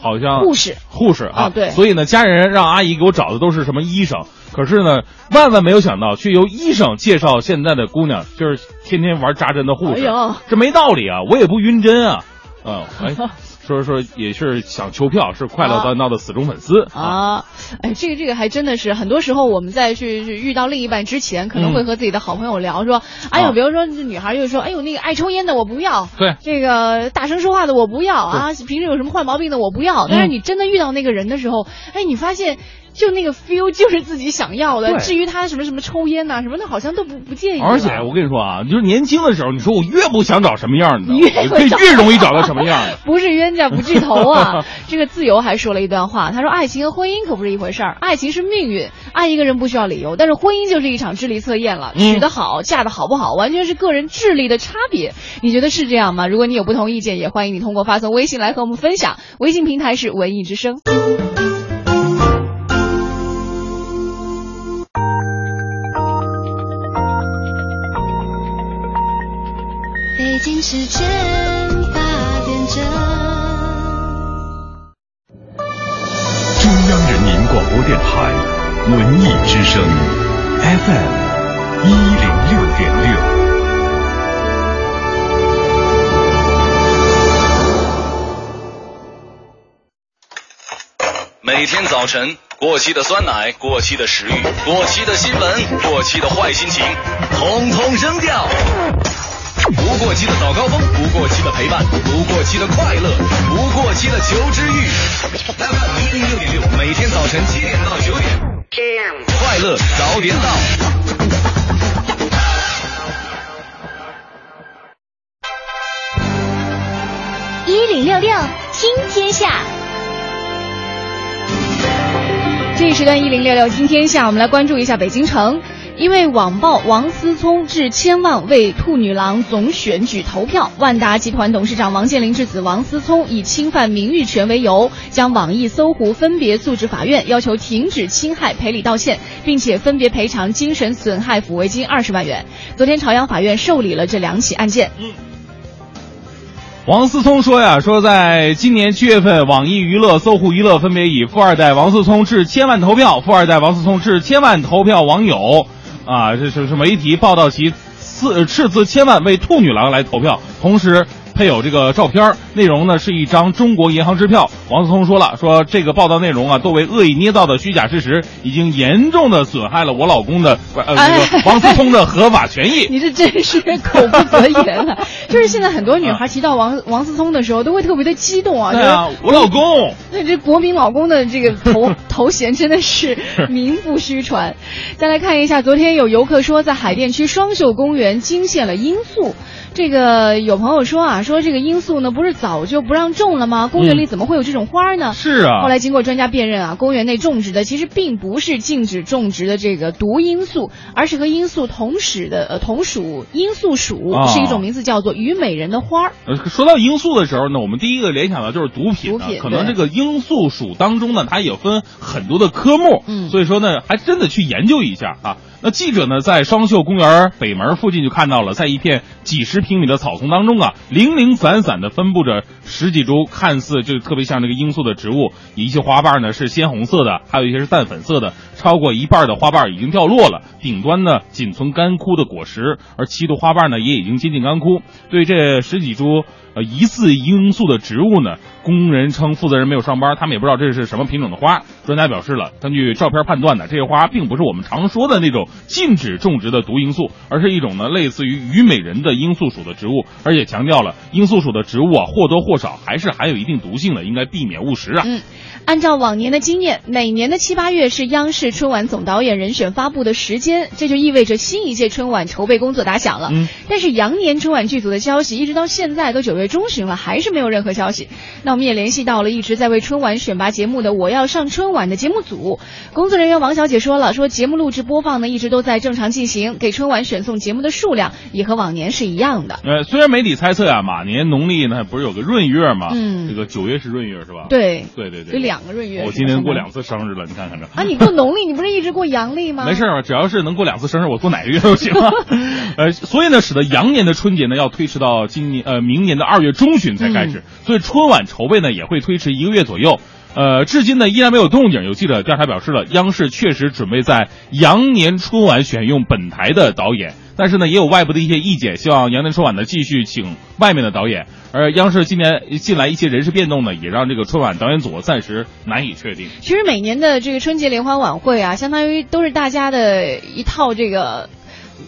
好像护士，护士啊，啊对。所以呢，家人让阿姨给我找的都是什么医生，可是呢，万万没有想到，却由医生介绍现在的姑娘，就是天天玩扎针的护士，哎呦。这没道理啊！我也不晕针啊，嗯，哎，说说也是想求票，是快乐大闹的死忠粉丝。啊。哎，这个这个还真的是，很多时候我们在去遇到另一半之前，可能会和自己的好朋友聊说，哎呦，比如说女孩就说，哎呦，那个爱抽烟的我不要，对，这个大声说话的我不要。啊，平时有什么坏毛病的我不要。但是你真的遇到那个人的时候，哎，你发现。就那个 feel 就是自己想要的，至于他什么什么抽烟呐什么的，好像都不不介意。而且我跟你说啊，就是年轻的时候，你说我越不想找什么样的，越越容易找到什么样的。不是冤家不聚头啊！这个自由还说了一段话，他说：“爱情和婚姻可不是一回事儿，爱情是命运，爱一个人不需要理由，但是婚姻就是一场智力测验了，娶得好，嫁得好不好，完全是个人智力的差别。你觉得是这样吗？如果你有不同意见，也欢迎你通过发送微信来和我们分享。微信平台是文艺之声。”北京时间八点整。中央人民广播电台文艺之声 FM 一零六点六。每天早晨，过期的酸奶、过期的食欲、过期的新闻、过期的坏心情，统统扔掉。不过期的早高峰，不过期的陪伴，不过期的快乐，不过期的求知欲。FM 一零六点六，每天早晨七点到九点，快乐早点到。一零六六听天下，这一时段一零六六听天下，我们来关注一下北京城。因为网曝王思聪致千万为兔女郎总选举投票，万达集团董事长王健林之子王思聪以侵犯名誉权为由，将网易、搜狐分别诉至法院，要求停止侵害、赔礼道歉，并且分别赔偿精神损害抚慰金二十万元。昨天朝阳法院受理了这两起案件。嗯。王思聪说呀，说在今年七月份，网易娱乐、搜狐娱乐分别以富二代王思聪致千万投票、富二代王思聪致千万投票网友。啊，这是是媒体报道其斥斥资千万为兔女郎来投票，同时。配有这个照片，内容呢是一张中国银行支票。王思聪说了，说这个报道内容啊多为恶意捏造的虚假事实，已经严重的损害了我老公的呃这个王思聪的合法权益。你这真是口不择言了。就是现在很多女孩提到王王思聪的时候，都会特别的激动啊。对啊，我老公。那这国民老公的这个头 头衔真的是名不虚传。再来看一下，昨天有游客说在海淀区双秀公园惊现了罂粟。这个有朋友说啊，说这个罂粟呢不是早就不让种了吗？公园里怎么会有这种花呢？是啊。后来经过专家辨认啊，公园内种植的其实并不是禁止种植的这个毒罂粟，而是和罂粟同属的呃同属罂粟属，是一种名字叫做虞美人的花。呃，说到罂粟的时候呢，我们第一个联想到就是毒品。毒品。可能这个罂粟属当中呢，它也分很多的科目。嗯。所以说呢，还真的去研究一下啊。那记者呢，在双秀公园北门附近就看到了，在一片几十平米的草丛当中啊，零零散散的分布着十几株看似就特别像那个罂粟的植物，一些花瓣呢是鲜红色的，还有一些是淡粉色的，超过一半的花瓣已经掉落了，顶端呢仅存干枯的果实，而其余的花瓣呢也已经接近干枯。对这十几株呃疑似罂粟的植物呢，工人称负责人没有上班，他们也不知道这是什么品种的花。专家表示了，根据照片判断呢，这些花并不是我们常说的那种。禁止种植的毒罂粟，而是一种呢类似于虞美人的罂粟属的植物，而且强调了罂粟属的植物啊或多或少还是含有一定毒性的，应该避免误食啊。嗯，按照往年的经验，每年的七八月是央视春晚总导演人选发布的时间，这就意味着新一届春晚筹备工作打响了。嗯，但是羊年春晚剧组的消息一直到现在都九月中旬了，还是没有任何消息。那我们也联系到了一直在为春晚选拔节目的《我要上春晚》的节目组工作人员王小姐说了，说节目录制播放呢一直都在正常进行，给春晚选送节目的数量也和往年是一样的。呃，虽然媒体猜测啊，马年农历呢不是有个闰月吗？嗯，这个九月是闰月是吧？对，对对对，有两个闰月。我今年过两次生日了，你看看这。啊，你过农历，你不是一直过阳历吗？没事儿，只要是能过两次生日，我过哪个月都行。呃，所以呢，使得羊年的春节呢要推迟到今年呃明年的二月中旬才开始，所以春晚筹备呢也会推迟一个月左右。呃，至今呢依然没有动静。有记者调查表示了，央视确实准备在羊年春晚选用本台的导演。但是呢，也有外部的一些意见，希望羊年春晚呢继续请外面的导演。而央视今年进来一些人事变动呢，也让这个春晚导演组暂时难以确定。其实每年的这个春节联欢晚会啊，相当于都是大家的一套这个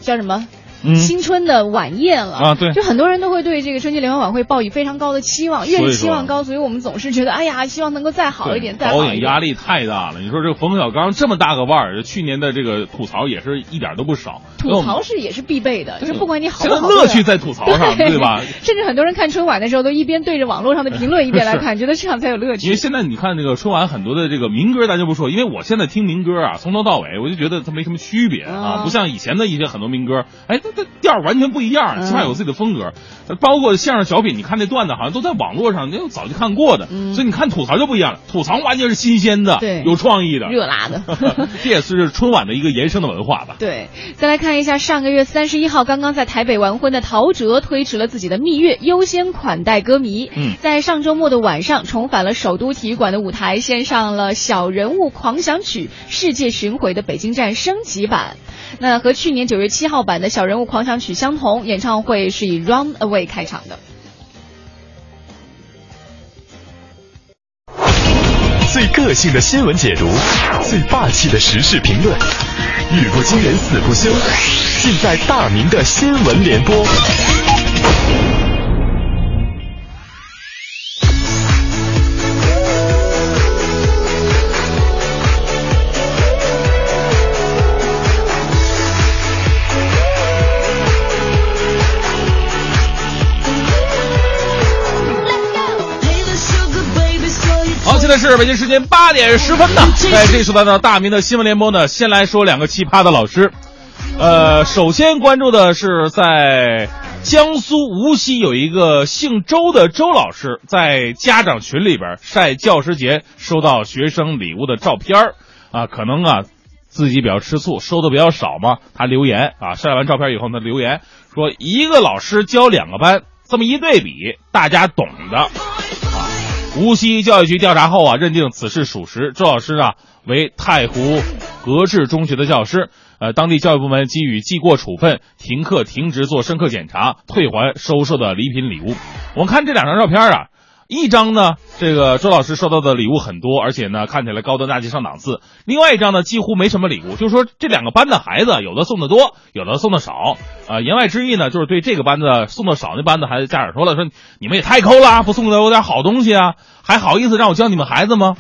叫什么？嗯新春的晚宴了啊对就很多人都会对这个春节联欢晚会抱以非常高的期望，越是期望高，所以我们总是觉得，哎呀，希望能够再好一点，再好导一点。演压力太大了。你说这个冯小刚这么大个腕儿，去年的这个吐槽也是一点都不少。吐槽是也是必备的，就是不管你好现在不好，乐趣在吐槽上，对对吧？甚至很多人看春晚的时候，都一边对着网络上的评论，一边来看，觉得这样才有乐趣。因为现在你看这个春晚很多的这个民歌，咱就不说，因为我现在听民歌啊，从头到尾我就觉得它没什么区别啊，啊不像以前的一些很多民歌，哎，调完全不一样，嗯起码有自己的风格。呃包括相声小品，你看那段子好像都在网络上，那早就看过的，所以你看吐槽就不一样了，吐槽完全是新鲜的，嗯对有创意的，热辣的。这也是春晚的一个延伸的文化吧。对，再来看一下，上个月三十一号刚刚在台北完婚的陶喆推迟了自己的蜜月，优先款待歌迷。嗯在上周末的晚上，重返了首都体育馆的舞台，献上了《小人物狂想曲》世界巡回的北京站升级版。那和去年九月七号版的《小人物狂想曲》相同，演唱会是以《Run Away》开场的。最个性的新闻解读，最霸气的时事评论，语不惊人死不休，尽在大明的新闻联播。好，现在是北京时间八点十分呢，在这一时段呢，大明的新闻联播呢，先来说两个奇葩的老师。呃，首先关注的是在江苏无锡有一个姓周的周老师，在家长群里边晒教师节收到学生礼物的照片儿啊，可能啊自己比较吃醋，收的比较少嘛，他留言啊，晒完照片以后呢，留言说一个老师教两个班，这么一对比，大家懂的。无锡教育局调查后啊，认定此事属实。周老师啊为太湖格致中学的教师，呃，当地教育部门给予记过处分、停课停职做深刻检查、退还收受的礼品礼物。我们看这两张照片啊，一张呢，这个周老师收到的礼物很多，而且呢看起来高端大气上档次；另外一张呢几乎没什么礼物，就是说这两个班的孩子有的送的多，有的送的少。啊、言外之意呢，就是对这个班的送的少那班的孩子家长说了，说你们也太抠了，不送的我点好东西啊，还好意思让我教你们孩子吗？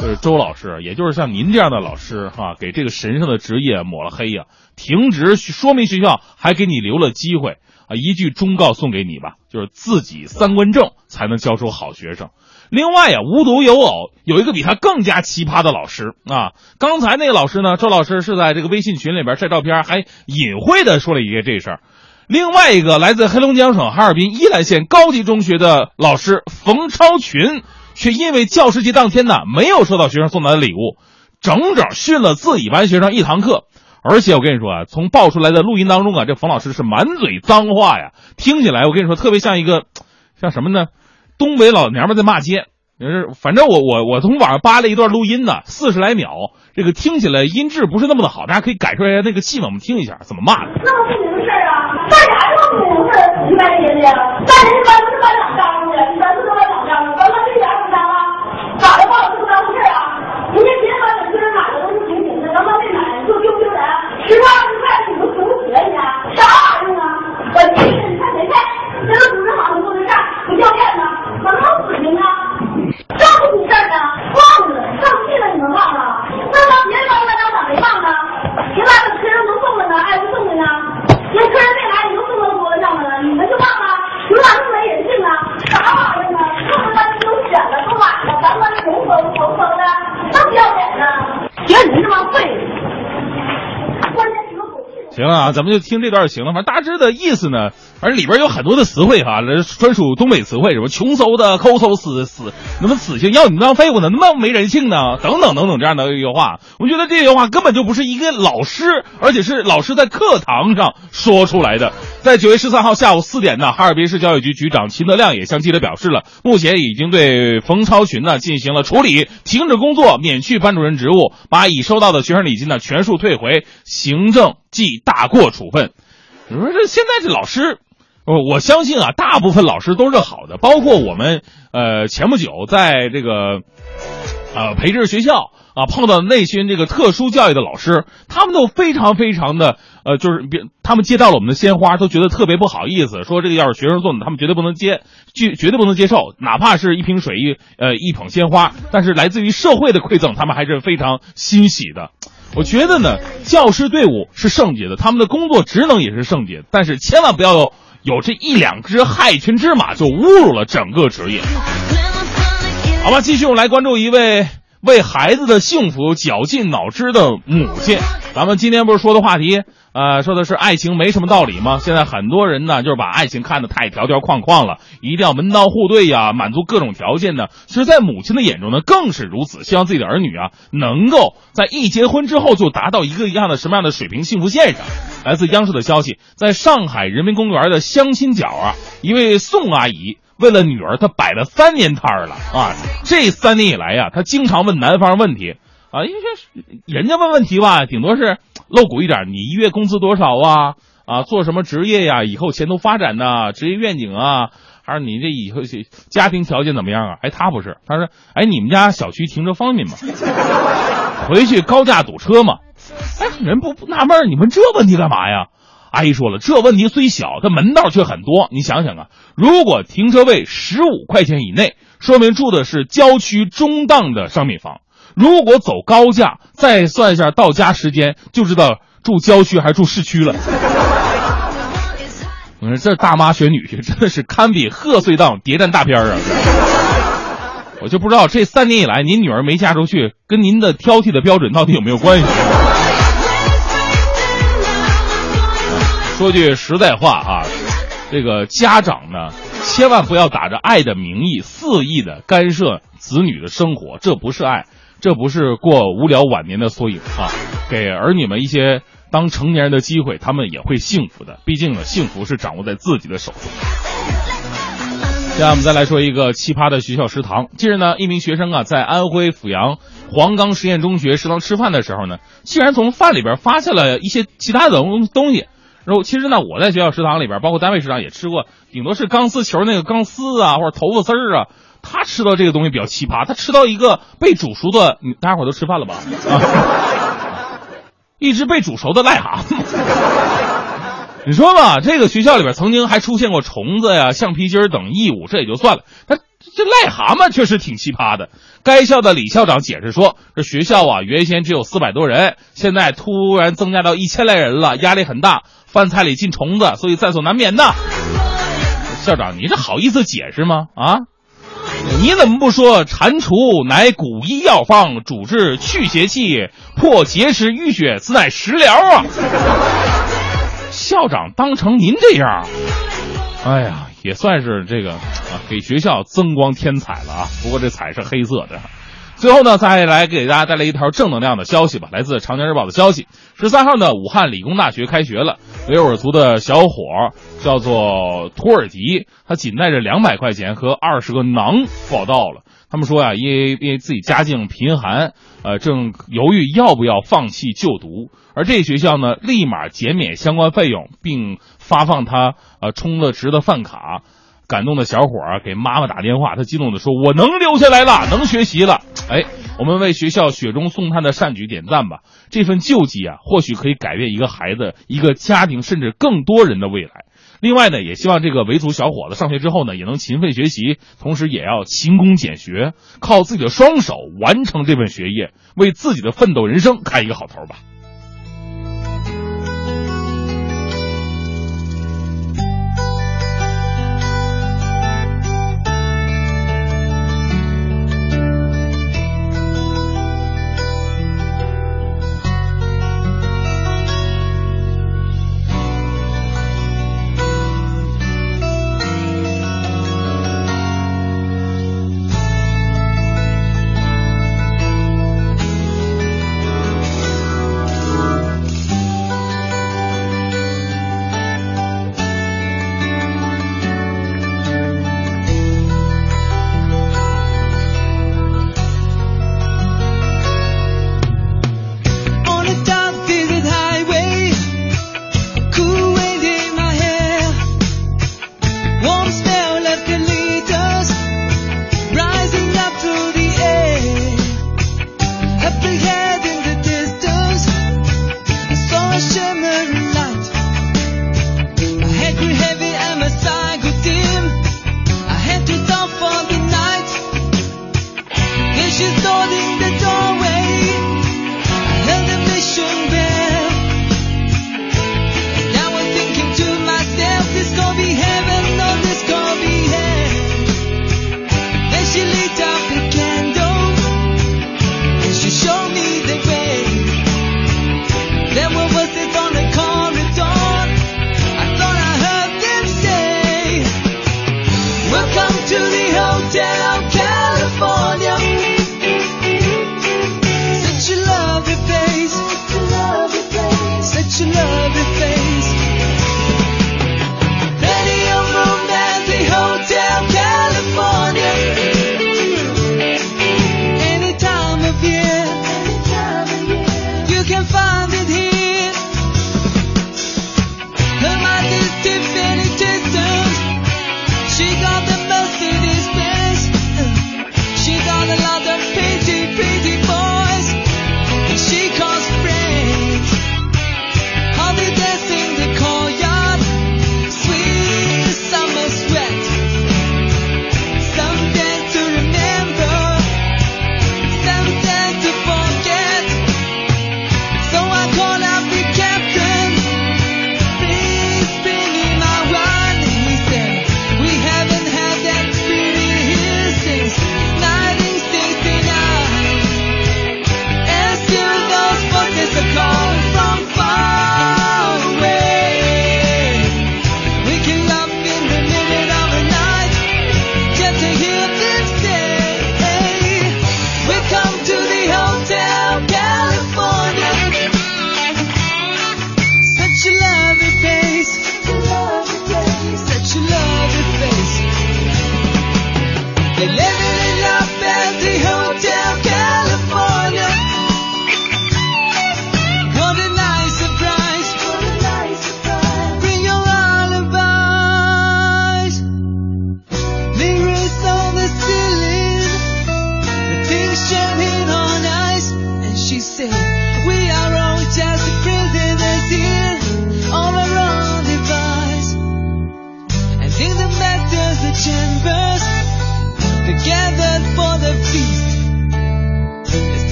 就是周老师，也就是像您这样的老师哈、给这个神圣的职业抹了黑呀、停职，说明学校还给你留了机会啊！一句忠告送给你吧，就是自己三观正，才能教出好学生。另外呀，无独有偶，有一个比他更加奇葩的老师啊！刚才那个老师呢，周老师是在这个微信群里边晒照片，还隐晦的说了一个这事儿。另外一个来自黑龙江省哈尔滨依兰县高级中学的老师冯超群，却因为教师节当天呢没有收到学生送来的礼物，整整训了自己班学生一堂课。而且我跟你说啊，从爆出来的录音当中啊，这冯老师是满嘴脏话呀，听起来我跟你说特别像一个，像什么呢？东北老娘们在骂街。就是反正我我我从网上扒了一段录音呢，四十来秒，这个听起来音质不是那么的好，大家可以感受一下那个气氛，我们听一下怎么骂的。那么不明的事啊，干啥这么不明事儿？你班人的，班人家班不是班长张罗的，你班不是班长张罗，班班这点不张啊？咋的话不当回事儿啊？人家别的班的学生买的都是平平的，咱们没买，就丢丢人，十块二十块你都舍不起人家，啥玩意儿啊？我气的你看谁在？这个组织好像做的事儿，不教练呢，怎么能死平啊？这不出事儿呢？忘了，生气了你们忘了？那帮别的班班长咋没忘呢？别班的学生都送了呢，爱不送的呢？人客人没来，你都送到桌子上了呢，你们就忘了？你们咋这么没人性啊？啥玩意儿呢？这么班都选了，都晚了，咱们红封红封的，那不要脸呢？觉得你这么废，行啊，咱们就听这段行了。反正大致的意思呢，反正里边有很多的词汇哈，专属东北词汇，什么穷搜的、抠搜死死，那么死性要你们当废物呢，那么没人性呢，等等等等这样的一句话，我觉得这些话根本就不是一个老师，而且是老师在课堂上说出来的。在九月十三号下午四点呢，哈尔滨市教育局局长秦德亮也向记者表示了，目前已经对冯超群呢进行了处理，停止工作，免去班主任职务，把已收到的学生礼金呢全数退回，行政记大过处分。你说这现在这老师，我我相信啊，大部分老师都是好的，包括我们呃前不久在这个呃培智学校啊碰到那群这个特殊教育的老师，他们都非常非常的呃，就是别他们接到了我们的鲜花，都觉得特别不好意思，说这个要是学生送的，他们绝对不能接，绝绝对不能接受，哪怕是一瓶水一呃一捧鲜花，但是来自于社会的馈赠，他们还是非常欣喜的。我觉得呢，教师队伍是圣洁的，他们的工作职能也是圣洁，但是千万不要有有这一两只害群之马就侮辱了整个职业。好吧，继续我们来关注一位为孩子的幸福绞尽脑汁的母亲。咱们今天不是说的话题，呃，说的是爱情没什么道理吗？现在很多人呢，就是把爱情看得太条条框框了，一定要门当户对呀，满足各种条件呢。其实，在母亲的眼中呢，更是如此，希望自己的儿女啊，能够在一结婚之后就达到一个一样的什么样的水平幸福线上。来自央视的消息，在上海人民公园的相亲角啊，一位宋阿姨。为了女儿，他摆了三年摊儿了啊！这三年以来呀、他经常问男方问题啊，因为这人家问问题吧，顶多是露骨一点，你一月工资多少啊？啊，做什么职业呀？以后前途发展呐、职业愿景啊？还是你这以后家庭条件怎么样啊？哎，他不是，他说，哎，你们家小区停车方便吗？回去高价堵车吗？哎，人不不纳闷，你问这问题干嘛呀？阿姨说了，这问题虽小，但门道却很多。你想想啊，如果停车位十五块钱以内，说明住的是郊区中档的商品房；如果走高价，再算一下到家时间，就知道住郊区还是住市区了。我说这大妈选女婿真的是堪比贺岁档谍战大片啊！我就不知道这三年以来，您女儿没嫁出去，跟您的挑剔的标准到底有没有关系？说句实在话啊，这个家长呢，千万不要打着爱的名义肆意的干涉子女的生活，这不是爱，这不是过无聊晚年的缩影啊！给儿女们一些当成年人的机会，他们也会幸福的。毕竟呢，幸福是掌握在自己的手中。接下来我们再来说一个奇葩的学校食堂。近日呢，一名学生啊，在安徽阜阳黄冈实验中学食堂吃饭的时候呢，竟然从饭里边发现了一些其他的东东西。然后其实呢，我在学校食堂里边，包括单位食堂也吃过，顶多是钢丝球那个钢丝啊，或者头发丝儿啊。他吃到这个东西比较奇葩，他吃到一个被煮熟的，你大家伙都吃饭了吧？啊，一只被煮熟的癞蛤蟆。你说吧，这个学校里边曾经还出现过虫子呀、橡皮筋等异物，这也就算了，他这癞蛤蟆确实挺奇葩的。该校的李校长解释说，这学校啊原先只有四百多人，现在突然增加到一千来人了，压力很大，饭菜里进虫子，所以在所难免的。校长，你这好意思解释吗？啊？你怎么不说蟾蜍乃古医药方，主治去邪气、破结石淤血，此乃食疗啊？校长当成您这样，哎呀，也算是这个啊，给学校增光添彩了啊。不过这彩是黑色的。最后呢，再来给大家带来一条正能量的消息吧。来自《长江日报》的消息，十三号呢，武汉理工大学开学了。维吾尔族的小伙叫做图尔迪，他仅带着两百块钱和二十个馕报到了。他们说呀、因为因为自己家境贫寒，呃，正犹豫要不要放弃就读，而这学校呢，立马减免相关费用，并发放他呃充了值的饭卡。感动的小伙儿，给妈妈打电话，他激动地说：“我能留下来了，能学习了。”哎，我们为学校雪中送炭的善举点赞吧！这份救济啊，或许可以改变一个孩子、一个家庭，甚至更多人的未来。另外呢，也希望这个维族小伙子上学之后呢，也能勤奋学习，同时也要勤工俭学，靠自己的双手完成这份学业，为自己的奋斗人生开一个好头吧。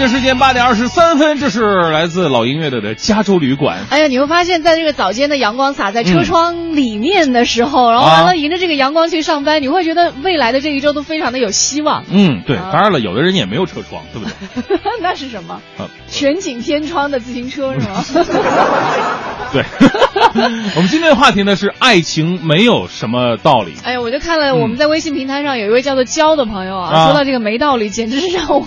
京时间八点二十三分，这是来自老音乐队的《加州旅馆》。哎呀，你会发现在这个早间的阳光洒在车窗里面的时候，然后啊完了迎着这个阳光去上班，你会觉得未来的这一周都非常的有希望。嗯，对，啊当然了，有的人也没有车窗，对不对？那是什么？啊全景天窗的自行车是吗？对，我们今天的话题呢是爱情没有什么道理。哎呀，我就看了我们在微信平台上有一位叫做娇的朋友啊，啊说到这个没道理，简直是让我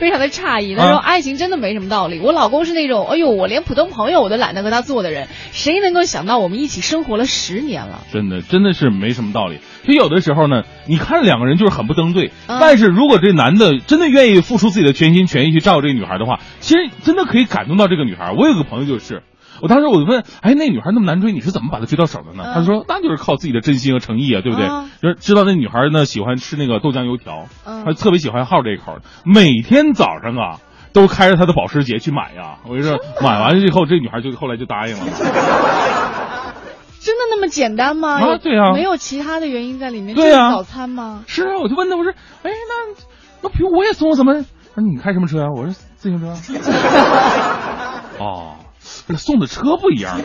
非常的诧异。他说啊爱情真的没什么道理，我老公是那种，哎呦，我连普通朋友我都懒得和他做的人，谁能够想到我们一起生活了十年了？真的，真的是没什么道理。就有的时候呢，你看两个人就是很不登对，啊但是如果这男的真的愿意付出自己的全心全意去照顾这个女孩的话，其实真的可以感动到这个女孩。我有个朋友就是。我当时我就问，哎，那女孩那么难追，你是怎么把她追到手的呢？嗯他说，那就是靠自己的真心和诚意啊，对不对？啊就是知道那女孩呢喜欢吃那个豆浆油条，嗯她特别喜欢好这一口，每天早上啊都开着她的保时捷去买呀。我跟你说，买完了以后，这女孩就后来就答应了。真的那么简单吗？啊对啊没有其他的原因在里面？对啊就是早餐吗？是啊，我就问他，我说，哎，那那比如我也送我怎么？他说你开什么车啊？我说自行车。哦，这送的车不一样。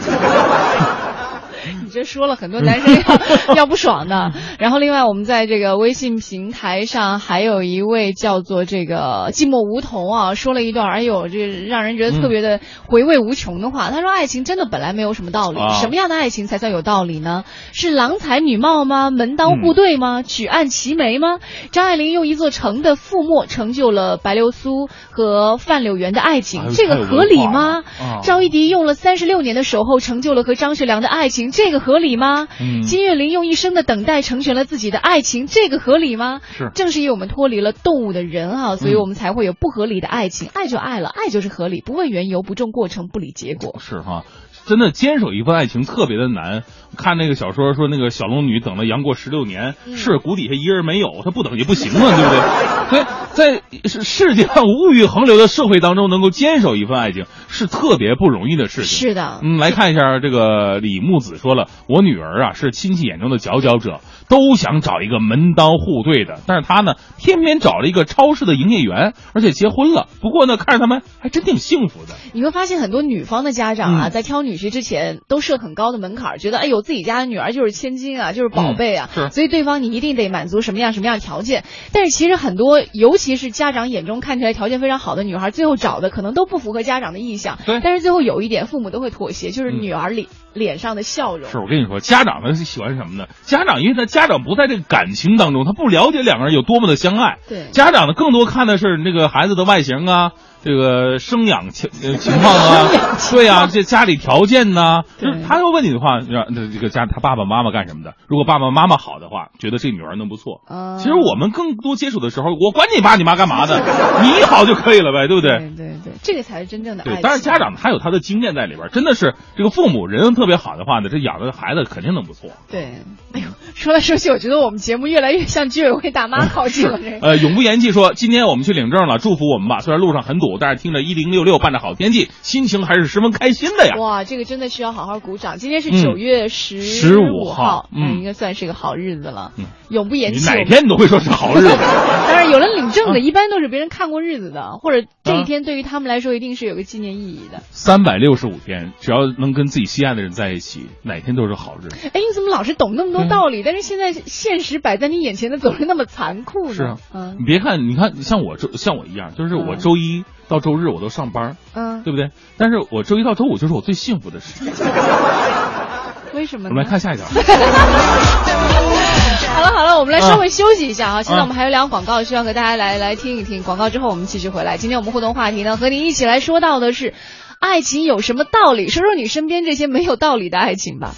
你这说了很多男生要要不爽的。然后另外我们在这个微信平台上还有一位叫做这个寂寞梧桐啊，说了一段，哎呦，这让人觉得特别的回味无穷的话。他说爱情真的本来没有什么道理，啊什么样的爱情才算有道理呢？是郎才女貌吗？门当户对吗？举案齐眉吗？张爱玲用一座城的覆没成就了白流苏和范柳原的爱情，哎这个合理吗？赵一迪用了三十六年的守候，成就了和张学良的爱情，这个合理吗？嗯金岳霖用一生的等待，成全了自己的爱情，这个合理吗？是正是因为我们脱离了动物的人啊，所以嗯我们才会有不合理的爱情。爱就爱了，爱就是合理，不问缘由，不重过程，不理结果。是哈，真的坚守一份爱情特别的难。看那个小说说那个小龙女等了杨过十六年，是谷底下一人没有，她不等也不行啊，对不对？所以在世世界上物欲横流的社会当中，能够坚守一份爱情是特别不容易的事情。是的，嗯，来看一下这个李木子说了，我女儿啊是亲戚眼中的佼佼者，都想找一个门当户对的，但是他呢偏偏找了一个超市的营业员，而且结婚了。不过呢，看着他们还真挺幸福的。你会发现很多女方的家长啊，嗯在挑女婿之前都设很高的门槛，觉得哎呦自己家的女儿就是千金啊，就是宝贝啊，嗯所以对方你一定得满足什么样什么样的条件。但是其实很多，尤其是家长眼中看起来条件非常好的女孩，最后找的可能都不符合家长的意向。对但是最后有一点，父母都会妥协，就是女儿脸、脸上的笑容。是我跟你说，家长们是喜欢什么呢？家长因为他家长不在这个感情当中，他不了解两个人有多么的相爱。对家长呢更多看的是那个孩子的外形啊，这个生养情呃情况啊，对呀、这家里条件呢、就是他要问你的话，让那这个家他爸爸妈妈干什么的？如果爸爸妈妈好的话，觉得这女儿能不错。啊其实我们更多接触的时候，我管你爸你妈干嘛的，你好就可以了呗，对不对？对对对，这个才是真正的爱对，情。当然家长他有他的经验在里边，真的是这个父母人特别好的话呢，这养的孩子肯定能不错。对，哎呦，说来说去，我觉得我们节目越来越向居委会大妈靠近了。这呃，永不言弃说，今天我们去领证了，祝福我们吧。虽然路上很堵，但是听着一零六六伴着好天气，心情还是十分开心的呀。哇，这个真的需要好好鼓掌。今天是嗯九月十十五号嗯应该算是个好日子了。嗯永不言弃。你哪天你都会说是好日子。当然，有人领证的，一般都是别人看过日子的，或者这啊一天对于他们来说一定是有个纪念意义的。三百六十五天，只要能跟自己心爱的人在一起，哪天都是好日子。哎，你怎么老是懂那么多道理？但是现在现实摆在你眼前的总是那么残酷呢？是啊，嗯你别看，你看像我周像我一样，就是我周一到周日我都上班，嗯，对不对？但是我周一到周五就是我最幸福的时间。为什么呢？我们来看下一条。好了好了，我们来稍啊微休息一下啊。现在我们还有两个广告，需要和大家来来听一听。广告之后我们继续回来。今天我们互动话题呢，和您一起来说到的是，爱情有什么道理？说说你身边这些没有道理的爱情吧。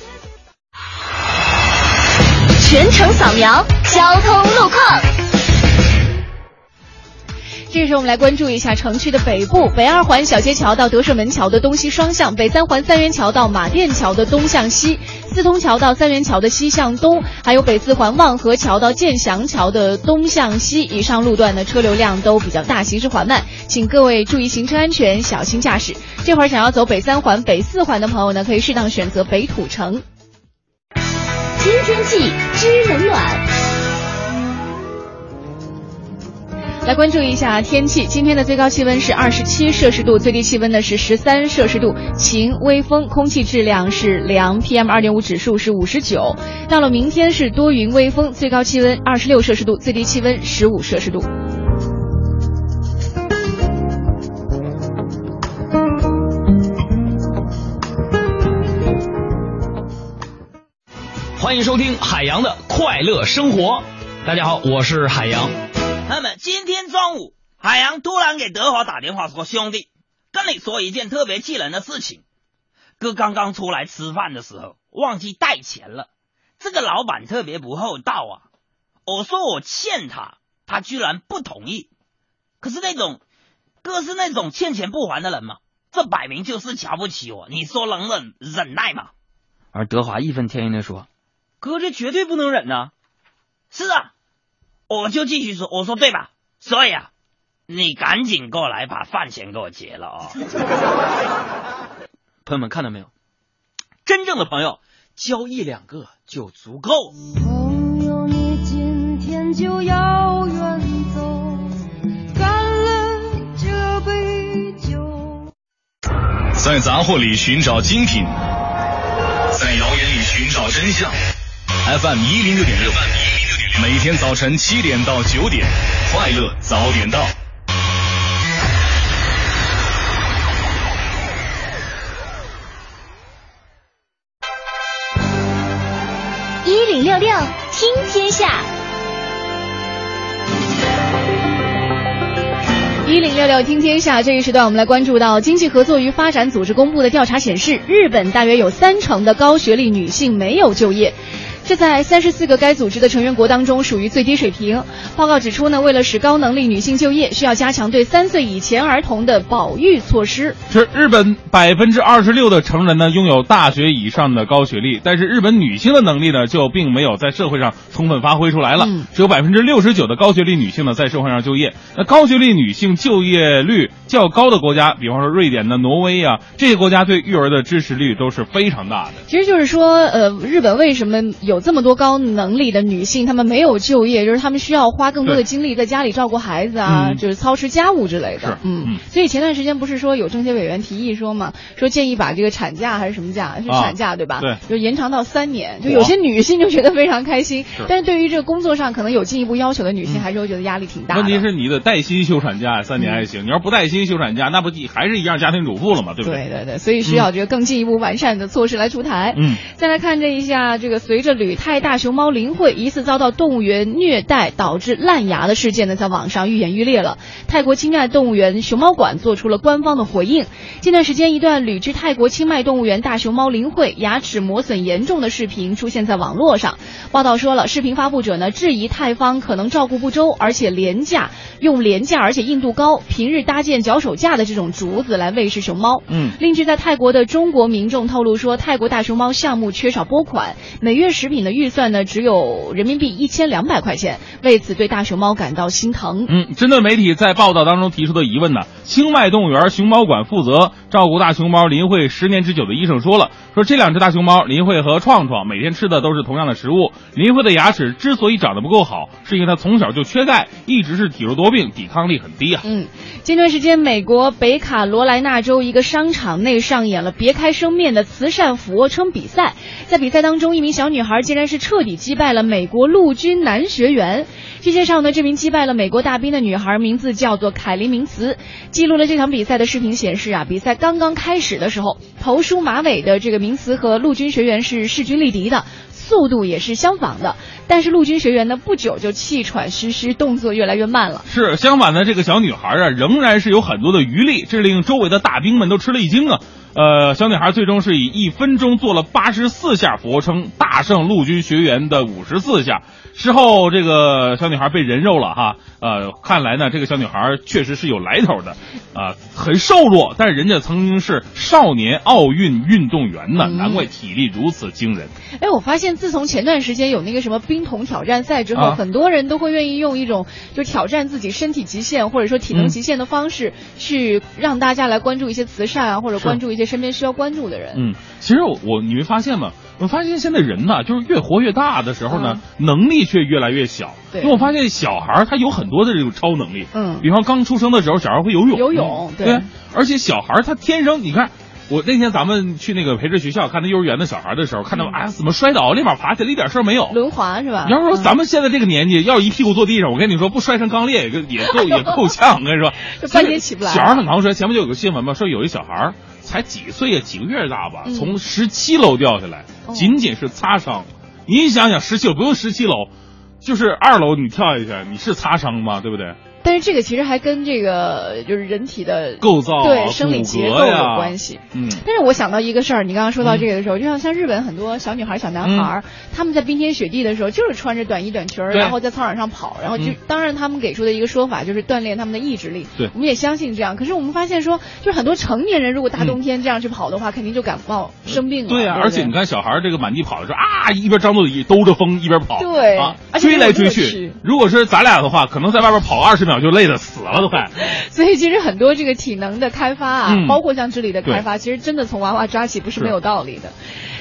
全程扫描交通路况。这时候我们来关注一下城区的北部，北二环小街桥到德胜门桥的东西双向，北三环三元桥到马甸桥的东向西，四通桥到三元桥的西向东，还有北四环望河桥到建祥桥的东向西。以上路段呢，车流量都比较大，行驶缓慢，请各位注意行车安全，小心驾驶。这会儿想要走北三环、北四环的朋友呢，可以适当选择北土城。新天气知冷暖。来关注一下天气，今天的最高气温是二十七摄氏度，最低气温呢是十三摄氏度，晴微风，空气质量是良，PM 二点五指数是五十九。到了明天是多云微风，最高气温二十六摄氏度，最低气温十五摄氏度。欢迎收听海洋的快乐生活。大家好，我是海洋。那么今天中午，海洋突然给德华打电话说：“兄弟，跟你说一件特别气人的事情。哥刚刚出来吃饭的时候忘记带钱了，这个老板特别不厚道啊！我说我欠他，他居然不同意。可是那种哥是那种欠钱不还的人嘛，这摆明就是瞧不起我。你说能忍忍耐吗？”而德华义愤填膺地说。哥，这绝对不能忍呐！是啊，我就继续说，我说对吧？所以啊，你赶紧过来把饭钱给我结了啊、朋友们看到没有？真正的朋友交一两个就足够。朋友，你今天就要远走，干了这杯酒。在杂货里寻找精品，在谣言里寻找真相。FM 一零六点六，每天早晨七点到九点，快乐早点到。一零六六听天下，一零六六听天下这一时段，我们来关注到经济合作与发展组织公布的调查显示，日本大约有三成的高学历女性没有就业。这在三十四个该组织的成员国当中属于最低水平。报告指出呢，为了使高能力女性就业，需要加强对三岁以前儿童的保育措施。是日本百分之二十六的成人呢拥有大学以上的高学历，但是日本女性的能力呢就并没有在社会上充分发挥出来了。嗯只有百分之六十九的高学历女性呢在社会上就业。那高学历女性就业率较高的国家，比方说瑞典呢、挪威啊，这些国家对育儿的支持率都是非常大的。其实就是说，呃，日本为什么有这么多高能力的女性，她们没有就业，就是她们需要花更多的精力在家里照顾孩子啊，嗯。就是操持家务之类的。嗯。所以前段时间不是说有政协委员提议说嘛，说建议把这个产假还是什么假，是啊产假、对吧？对。就延长到三年，就有些女性就觉得非常开心，是。但是对于这个工作上可能有进一步要求的女性，还是会觉得压力挺大的。问题是你的带薪休产假三年还行，你要不带薪休产假，那不还是一样家庭主妇了嘛，对不对？对对对，所以需要这个更进一步完善的措施来出台。嗯，再来看这一下，这个随着旅泰大熊猫林慧疑似遭到动物园虐待导致烂牙的事件呢，在网上愈演愈烈了。泰国清迈动物园熊猫馆做出了官方的回应。近段时间，一段旅至泰国清迈动物园大熊猫林慧牙齿磨损严重的视频出现在网络上。报道说了，视频发布者呢质疑泰方可能照顾不周，而且廉价用廉价而且硬度高、平日搭建脚手架的这种竹子来喂食熊猫。嗯另据在泰国的中国民众透露说，泰国大熊猫项目缺少拨款，每月食品的预算呢只有人民币一千两百块钱，为此对大熊猫感到心疼。嗯，针对媒体在报道当中提出的疑问呢，清迈动物园熊猫馆负责照顾大熊猫林慧十年之久的医生说了，说这两只大熊猫林慧和创创每天吃的都是同样的食物。林慧的牙齿之所以长得不够好，是因为她从小就缺钙，一直是体弱多病，抵抗力很低啊。嗯，近段时间，美国北卡罗来纳州一个商场内上演了别开生面的慈善俯卧撑比赛。在比赛当中，一名小女孩竟然是彻底击败了美国陆军男学员。据介绍呢，这名击败了美国大兵的女孩名字叫做凯琳·明茨。记录了这场比赛的视频显示啊，比赛刚刚开始的时候，头梳马尾的这个名茨和陆军学员是势均力敌的。速度也是相仿的，但是陆军学员呢，不久就气喘吁吁，动作越来越慢了。是相反的，这个小女孩啊，仍然是有很多的余力，这令周围的大兵们都吃了一惊啊。呃，小女孩最终是以一分钟做了八十四下俯卧撑，大胜陆军学员的五十四下。事后，这个小女孩被人肉了哈。呃，看来呢，这个小女孩确实是有来头的，啊、很瘦弱，但是人家曾经是少年奥运运动员呢，难怪体力如此惊人。哎，我发现自从前段时间有那个什么冰桶挑战赛之后，啊很多人都会愿意用一种就挑战自己身体极限或者说体能极限的方式，去让大家来关注一些慈善啊，或者关注一些身边需要关注的人。嗯，其实我我你没发现吗？我发现现在人呐，就是越活越大的时候呢，能力却越来越小。嗯对因为我发现小孩儿他有很多的这种超能力，嗯比方刚出生的时候，小孩会游泳，游泳对对，而且小孩儿他天生，你看。我那天咱们去那个培智学校看那幼儿园的小孩的时候，看到哎怎么摔倒，立马爬起来，一点事儿没有。轮滑是吧？你要说咱们现在这个年纪，要一屁股坐地上，我跟你说，不摔成钢裂也够也够也够呛。我跟你说，就半天起不来小孩很扛摔，前面就有个新闻嘛，说有一小孩儿才几岁呀，几个月大吧，嗯从十七楼掉下来，哦仅仅是擦伤。你想想，十七楼不用十七楼，就是二楼你跳下去，你是擦伤吗？对不对？但是这个其实还跟这个就是人体的构造啊对生理结构有关系。嗯，但是我想到一个事儿，你刚刚说到这个的时候，就像像日本很多小女孩、小男孩儿，他们在冰天雪地的时候，就是穿着短衣短裙儿，然后在操场上跑，然后就、嗯当然他们给出的一个说法就是锻炼他们的意志力。对我们也相信这样。可是我们发现说，就是很多成年人如果大冬天这样去跑的话，肯定就感冒生病了。对呀、不而且你看小孩儿这个满地跑的时候啊，一边张嘴兜着风一边跑，对啊，追来追去趣。如果是咱俩的话，可能在外边跑二十秒就累得死了都快。所以其实很多这个体能的开发啊，嗯包括像智力的开发，其实真的从娃娃抓起不是没有道理的。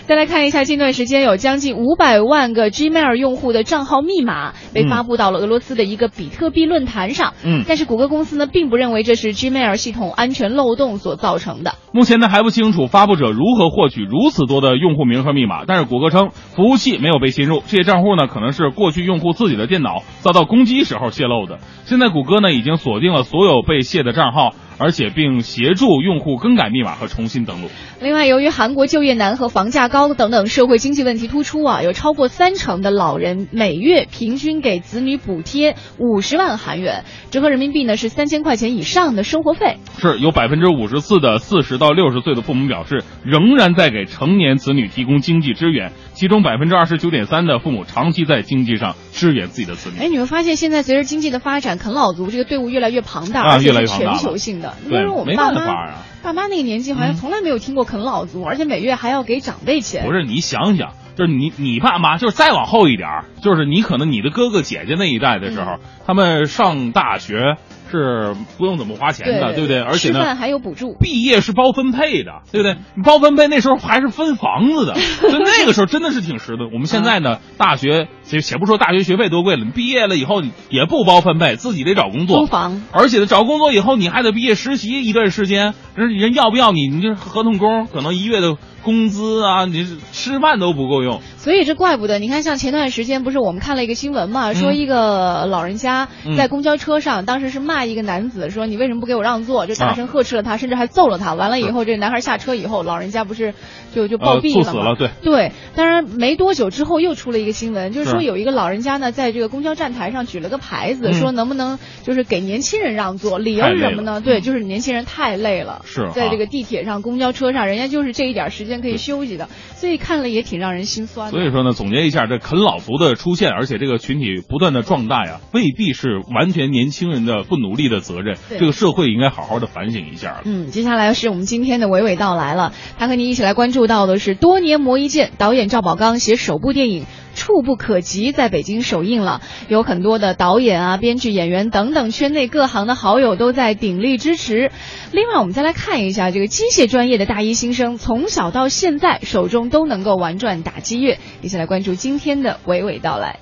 再来看一下，近段时间有将近五百万个 Gmail 用户的账号密码被发布到了俄罗斯的一个比特币论坛上。嗯但是谷歌公司呢，并不认为这是 Gmail 系统安全漏洞所造成的。目前呢还不清楚发布者如何获取如此多的用户名和密码，但是谷歌称服务器没有被侵入，这些账户呢可能是过去用户自己的电脑遭到攻击时候泄露的。现在谷歌呢已经锁定了所有被泄的账号，而且并协助用户更改密码和重新登录。另外，由于韩国就业难和房价高等等社会经济问题突出啊，有超过三成的老人每月平均给子女补贴五十万韩元，折合人民币呢是三千块钱以上的生活费。是有百分之五十四的四十到六十岁的父母表示，仍然在给成年子女提供经济支援，其中百分之二十九点三的父母长期在经济上支援自己的子女。哎，你们发现现在随着经济的发展，啃老族这个队伍越来越庞大，啊而且是越来越庞大全球性的。你比对如说我爸妈，办法啊。爸妈那个年纪好像从来没有听过啃老族，而且每月还要给长辈钱。不是你想想，就是你你爸妈，就是再往后一点儿，就是你可能你的哥哥姐姐那一代的时候，嗯。他们上大学是不用怎么花钱的，对不对？而且呢，吃饭还有补助。毕业是包分配的，对不对？包分配那时候还是分房子的，就那个时候真的是挺实的。我们现在呢，大学且且不说大学学费多贵了，你毕业了以后也不包分配，自己得找工作。租房，而且呢，找工作以后你还得毕业实习一段时间，人人要不要你？你这合同工，可能一月的工资啊，你吃饭都不够用。所以这怪不得，你看，像前段时间不是我们看了一个新闻嘛，说一个老人家嗯在公交车上，当时是骂一个男子说你为什么不给我让座，就大声呵斥了他，甚至还揍了他。完了以后，这个男孩下车以后，老人家不是就就暴呃，毙了嘛？猝死了，对。对，当然没多久之后又出了一个新闻，就是说有一个老人家呢，在这个公交站台上举了个牌子，嗯说能不能就是给年轻人让座，理由是什么呢？对，就是年轻人太累了，是啊在这个地铁上、公交车上，人家就是这一点时间可以休息的，所以看了也挺让人心酸的。所以说呢，总结一下，这啃老族的出现，而且这个群体不断的壮大呀，未必是完全年轻人的不努力的责任。这个社会应该好好的反省一下。嗯，接下来是我们今天的娓娓道来了。他和您一起来关注到的是多年磨一剑，导演赵宝刚携首部电影《触不可及》在北京首映了，有很多的导演啊、编剧、演员等等圈内各行的好友都在鼎力支持。另外，我们再来看一下这个机械专业的大一新生，从小到现在手中都能够玩转打击乐。一起来关注今天的娓娓道来。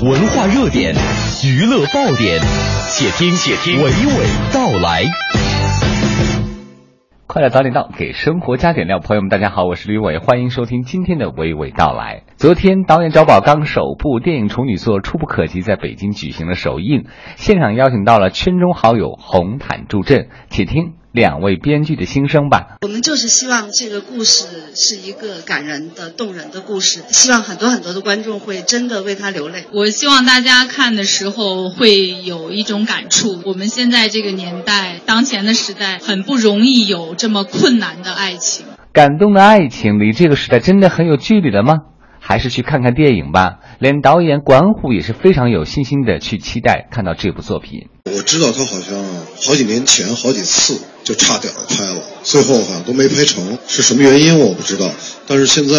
文化热点，娱乐爆点，且听且听娓娓道来。快乐早点到，给生活加点料。朋友们，大家好，我是吕伟，欢迎收听今天的娓娓道来。昨天，导演赵宝刚首部电影处女作《触不可及》在北京举行了首映，现场邀请到了圈中好友红毯助阵，且听两位编剧的心声吧。我们就是希望这个故事是一个感人的、动人的故事，希望很多很多的观众会真的为他流泪。我希望大家看的时候会有一种感触。我们现在这个年代，当前的时代，很不容易有这么困难的爱情。感动的爱情离这个时代真的很有距离了吗？还是去看看电影吧。连导演管虎也是非常有信心的去期待看到这部作品。我知道他好像好几年前好几次就差点拍了，最后好像都没拍成，是什么原因我不知道。但是现在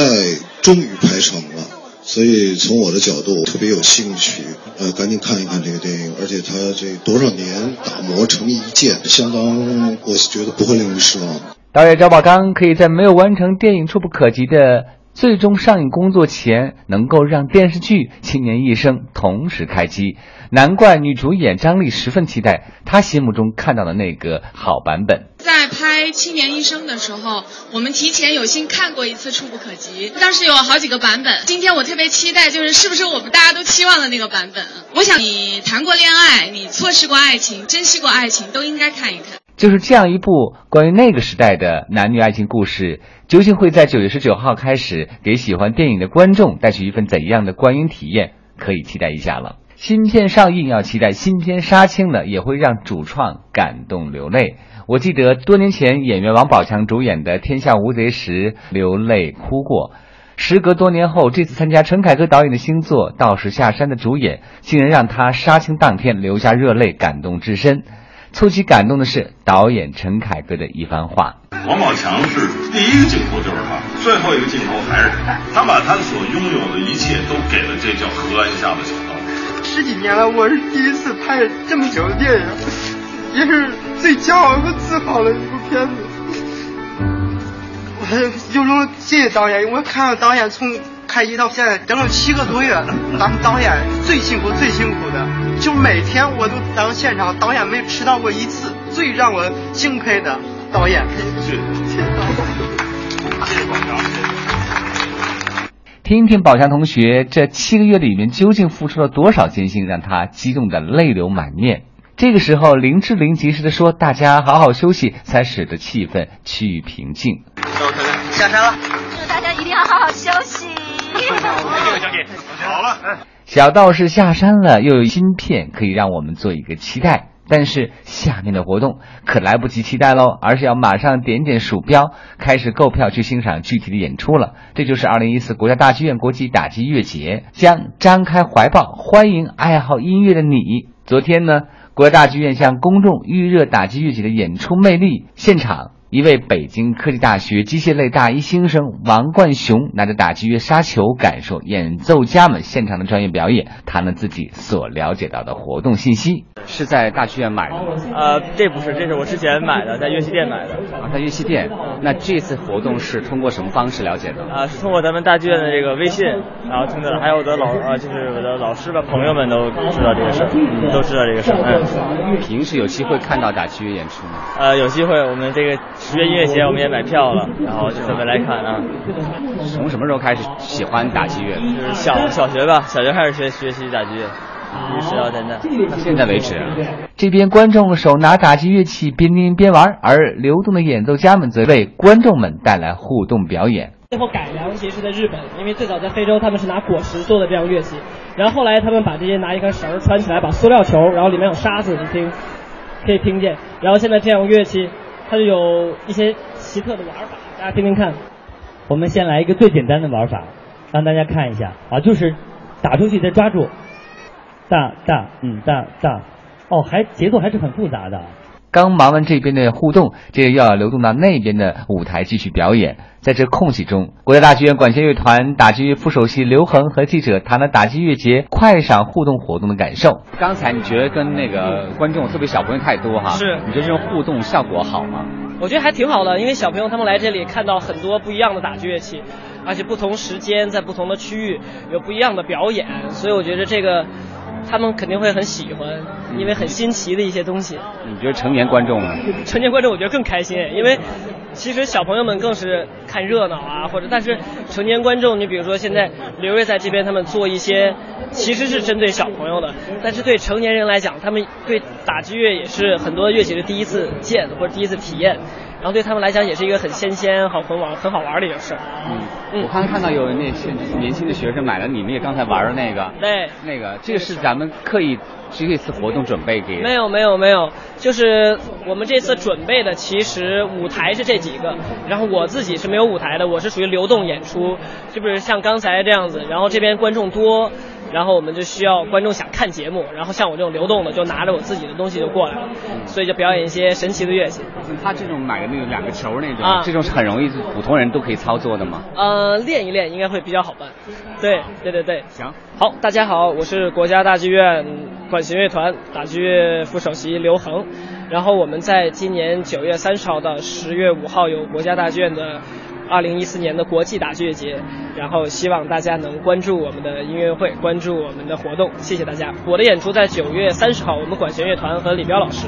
终于拍成了，所以从我的角度特别有兴趣，呃，赶紧看一看这个电影。而且他这多少年打磨成一件，相当，我觉得不会令人失望。导演赵宝刚可以在没有完成电影触不可及的最终上映工作前，能够让电视剧《青年一生》同时开机，难怪女主演张丽十分期待她心目中看到的那个好版本。在拍《青年医生》的时候，我们提前有幸看过一次《触不可及》，当时有好几个版本。今天我特别期待，就是是不是我们大家都期望的那个版本？我想你谈过恋爱，你错失过爱情，珍惜过爱情，都应该看一看。就是这样一部关于那个时代的男女爱情故事，究竟会在九月十九号开始给喜欢电影的观众带去一份怎样的观影体验？可以期待一下了。新片上映要期待新片杀青了，也会让主创感动流泪。我记得多年前演员王宝强主演的《天下无贼》时流泪哭过。时隔多年后，这次参加陈凯歌导演的新作《道士下山》的主演，竟然让他杀青当天流下热泪，感动至深。促其感动的是导演陈凯歌的一番话。王宝强是第一个镜头就是他，最后一个镜头还是他，他把他所拥有的一切都给了这叫河岸下的小道士。十几年了，我是第一次拍这么久的电影，也 是最骄傲和自豪的一部片子。我有种谢谢导演，我看到导演从开机到现在整整七个多月了，咱们导演最辛苦最辛苦的，就每天我都当现场，导演没迟到过一次，最让我敬佩的导演。谢谢，谢导演，谢谢宝强。听听宝强同学这七个月里面究竟付出了多少艰辛，让他激动的泪流满面。这个时候，林志玲及时的说：“大家好好休息，才使得气氛趋于平静。”下山了，祝大家一定要好好休息。好了，小道士下山了，又有新片可以让我们做一个期待。但是下面的活动可来不及期待喽，而是要马上点点鼠标，开始购票去欣赏具体的演出了。这就是二零一四国家大剧院国际打击乐节将张开怀抱欢迎爱好音乐的你。昨天呢，国大剧院向公众预热打击乐节的演出魅力，现场。一位北京科技大学机械类大一新生王冠雄拿着打击乐沙球，感受演奏家们现场的专业表演，谈了自己所了解到的活动信息。是在大剧院买的吗？呃，这不是，这是我之前买的，在乐器店买的。啊，在乐器店。那这次活动是通过什么方式了解的？啊，是通过咱们大剧院的这个微信，然后听的，还有我的老呃，就是我的老师吧，朋友们都知道这个事儿，都知道这个事儿。嗯。平时有机会看到打击乐演出吗？呃，有机会，我们这个十月音乐节我们也买票了，然后就准备来看啊。从什么时候开始喜欢打击乐？就是小小学吧，小学开始学学习打击乐。一直到现在，到现在为止，这边观众手拿打击乐器边听边玩，而流动的演奏家们则为观众们带来互动表演。最后改良其实是在日本，因为最早在非洲他们是拿果实做的这样乐器，然后后来他们把这些拿一根绳儿穿起来，把塑料球，然后里面有沙子，你听可以听见，然后现在这样乐器它就有一些奇特的玩法，大家听听看。我们先来一个最简单的玩法，让大家看一下啊，就是打出去再抓住。大大嗯大大，哦，还节奏还是很复杂的。刚忙完这边的互动，这又要流动到那边的舞台继续表演。在这空隙中，国家大剧院管弦乐团打击乐副首席刘恒和记者谈了打击乐节快闪互动活动的感受。刚才你觉得跟那个观众，特别小朋友太多哈？是。你觉得这种互动效果好吗？我觉得还挺好的，因为小朋友他们来这里看到很多不一样的打击乐器，而且不同时间在不同的区域有不一样的表演，所以我觉得这个。他们肯定会很喜欢，因为很新奇的一些东西。你觉得成年观众呢？成年观众我觉得更开心，因为其实小朋友们更是看热闹啊，或者但是成年观众，你比如说现在刘瑞在这边，他们做一些其实是针对小朋友的，但是对成年人来讲，他们对打击乐也是很多乐器是第一次见或者第一次体验。然后对他们来讲也是一个很新鲜、好很玩、很好玩的一个事儿。嗯，我刚才看到有那些年轻的学生买了你们也刚才玩的那个。对。那个，这个是咱们刻意这次活动准备给。没有没有没有，就是我们这次准备的，其实舞台是这几个，然后我自己是没有舞台的，我是属于流动演出，就比如像刚才这样子，然后这边观众多。然后我们就需要观众想看节目，然后像我这种流动的，就拿着我自己的东西就过来了，所以就表演一些神奇的乐器。他这种买的那个两个球那种，这种是很容易普通人都可以操作的吗？呃，练一练应该会比较好办。对对对对，行。好，大家好，我是国家大剧院管弦乐团打击乐副首席刘恒。然后我们在今年九月三十号到十月五号有国家大剧院的二零一四年的国际打击乐节，然后希望大家能关注我们的音乐会，关注我们的活动，谢谢大家。我的演出在九月三十号，我们管弦乐团和李彪老师。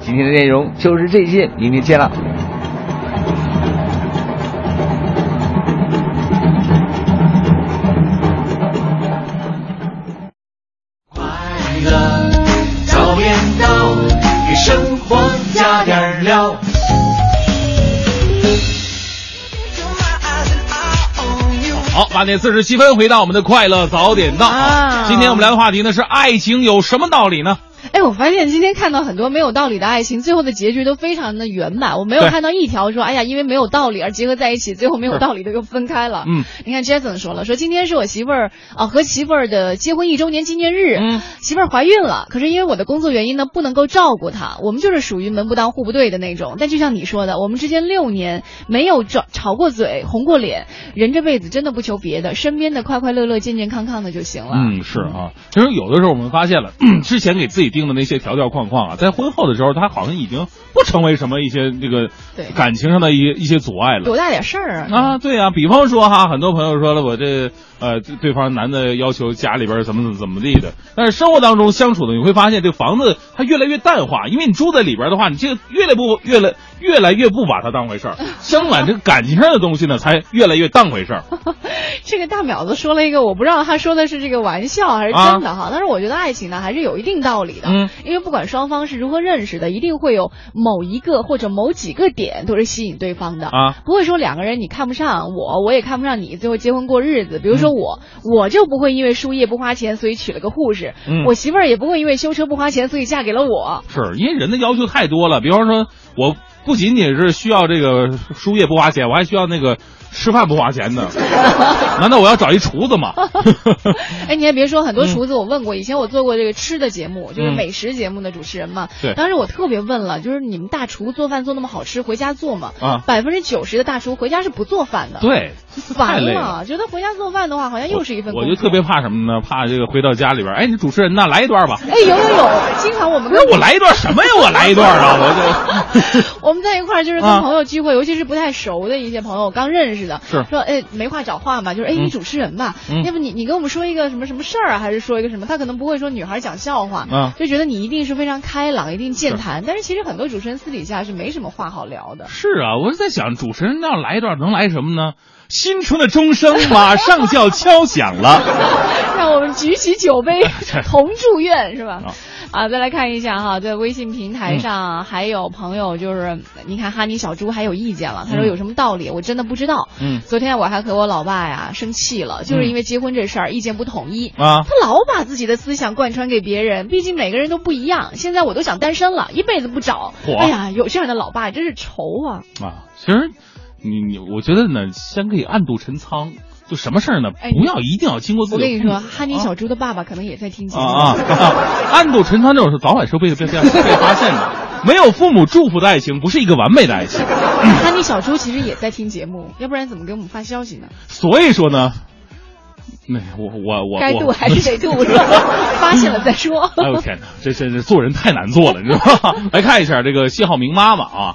今天的内容就是这些，明天见了。好，八点四十七分，回到我们的快乐早点到。啊今天我们聊的话题呢是爱情有什么道理呢？哎，我发现今天看到很多没有道理的爱情，最后的结局都非常的圆满。我没有看到一条说，哎呀，因为没有道理而结合在一起，最后没有道理的又分开了。嗯，你看 Jason 说了，说今天是我媳妇儿啊和媳妇儿的结婚一周年纪念日，嗯，媳妇儿怀孕了，可是因为我的工作原因呢，不能够照顾她，我们就是属于门不当户不对的那种。但就像你说的，我们之间六年没有吵吵过嘴，红过脸，人这辈子真的不求别的，身边的快快乐乐、健健康康的就行了。嗯，是啊。其实有的时候我们发现了，之前给自己定的那些条条框框啊，在婚后的时候，他好像已经不成为什么一些这个感情上的一一些阻碍了。多大点事儿啊！啊，对啊，比方说哈，很多朋友说了，我这呃，对对方男的要求家里边怎么怎么怎么地的，但是生活当中相处的，你会发现这房子它越来越淡化，因为你住在里边的话，你这个越来不越来越来越不把它当回事儿，相反，这个感情上的东西呢，才越来越当回事儿。这个大淼子说了一个，我不知道他说的是这个玩笑还是真的哈，但是我觉得爱情呢还是有一定道理的，嗯，因为不管双方是如何认识的，一定会有某一个或者某几个点都是吸引对方的。啊，不会说两个人你看不上我，我也看不上你，最后结婚过日子。比如说我，我就不会因为输液不花钱，所以娶了个护士，嗯。我媳妇儿也不会因为修车不花钱，所以嫁给了我。是因为人的要求太多了，比方说，我不仅仅是需要这个输液不花钱，我还需要那个吃饭不花钱的。难道我要找一厨子吗？哎，你还别说，很多厨子我问过，以前我做过这个吃的节目，就是嗯美食节目的主持人嘛。对当时我特别问了，就是你们大厨做饭做那么好吃，回家做吗？啊百分之九十的大厨回家是不做饭的。。对，太 烦累了。觉得回家做饭的话，好像又是一份。我就特别怕什么呢？怕这个回到家里边，哎，你主持人呢，来一段吧。哎，有有有，经常我们跟那我来一段什么呀？我来一段啊！我就 我们在一块儿就是跟啊朋友聚会，尤其是不太熟的一些朋友，刚认识的，是说哎没话找话嘛，就是哎嗯你主持人吧，嗯要不你你跟我们说一个什么什么事儿啊，还是说一个什么？他可能不会说女孩讲笑话，啊就觉得你一定是非常开朗，一定健谈，但是其实很多主持人私底下是没什么话好聊的。是啊，我是在想，主持人要来一段，能来什么呢？新春的钟声 马上就要敲响了。让我们举起酒杯 同祝愿，是吧啊？啊，再来看一下哈，在微信平台上还有朋友就是，你看哈尼小猪还有意见了，他说嗯有什么道理？我真的不知道。嗯昨天我还和我老爸呀生气了，就是因为结婚这事儿意见不统一啊他老把自己的思想贯穿给别人，毕竟每个人都不一样。现在我都想单身了，一辈子不找。哎呀，有这样的老爸真是愁啊！啊，其实你你，我觉得呢，先可以暗度陈仓，就什么事儿呢，哎不要一定要经过自己的我跟你说，哈尼小猪的爸爸可能也在听节目啊 啊，暗度陈仓这种事，早晚是会被被被被发现的。没有父母祝福的爱情，不是一个完美的爱情。哈尼小猪其实也在听节目，要不然怎么给我们发消息呢？所以说呢，那我我我我该度还是得度？发现了再说。哎呦天哪，这真是做人太难做了，你知道吗？来看一下这个谢浩明妈妈啊，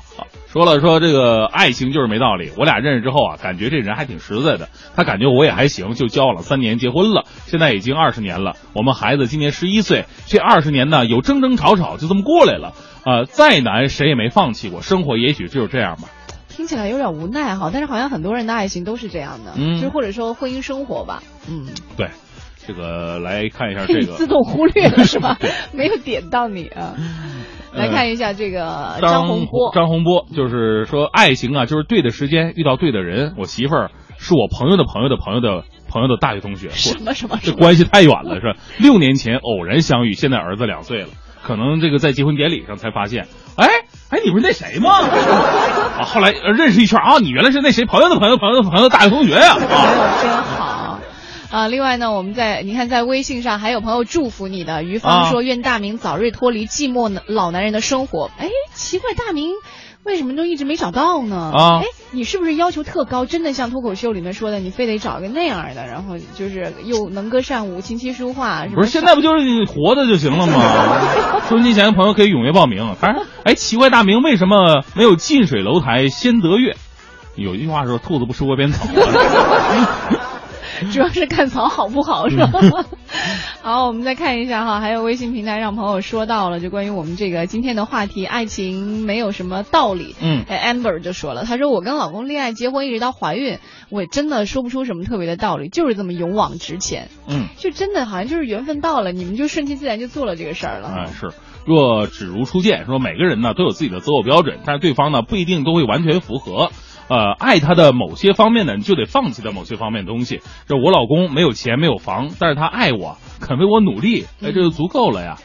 说了说这个爱情就是没道理。我俩认识之后啊，感觉这人还挺实在的，他感觉我也还行，就交往了三年，结婚了，现在已经二十年了。我们孩子今年十一岁，这二十年呢有争争吵吵，就这么过来了。呃，再难谁也没放弃过，生活也许只有这样吧。听起来有点无奈哈，但是好像很多人的爱情都是这样的，嗯就是或者说婚姻生活吧，嗯，对，这个来看一下这个自动忽略了是吧？没有点到你啊。来看一下这个张洪波，张洪波就是说，爱情啊，就是对的时间遇到对的人。我媳妇儿是我朋友的朋友的朋友的朋友的大学同学，什么什么这关系太远了，是吧？六年前偶然相遇，现在儿子两岁了，可能这个在结婚典礼上才发现，哎哎，你不是那谁吗？啊，后来呃认识一圈啊，你原来是那谁朋友的朋友朋友的朋友的大学同学呀、啊！真好。啊，另外呢，我们在你看，在微信上还有朋友祝福你的。于芳啊说：“愿大明早日脱离寂寞老男人的生活。”哎，奇怪，大明为什么都一直没找到呢？啊哎，你是不是要求特高？真的像脱口秀里面说的，你非得找一个那样的，然后就是又能歌善舞、琴棋书画，不是，现在不就是你活的就行了吗？收音机前的朋友可以踊跃报名。反正，哎，奇怪，大明为什么没有近水楼台先得月？有一句话说，兔子不吃窝边草。主要是看草好不好是吧？嗯 好，我们再看一下哈，还有微信平台上朋友说到了，就关于我们这个今天的话题，爱情没有什么道理。嗯哎，Amber 就说了，他说我跟老公恋爱结婚一直到怀孕，我真的说不出什么特别的道理，就是这么勇往直前。嗯，就真的好像就是缘分到了，你们就顺其自然就做了这个事儿了。哎，是。若只如初见，说每个人呢都有自己的择偶标准，但是对方呢不一定都会完全符合。呃，爱他的某些方面呢，你就得放弃的某些方面的东西。这我老公没有钱没有房，但是他爱我，肯为我努力，哎，这就足够了呀。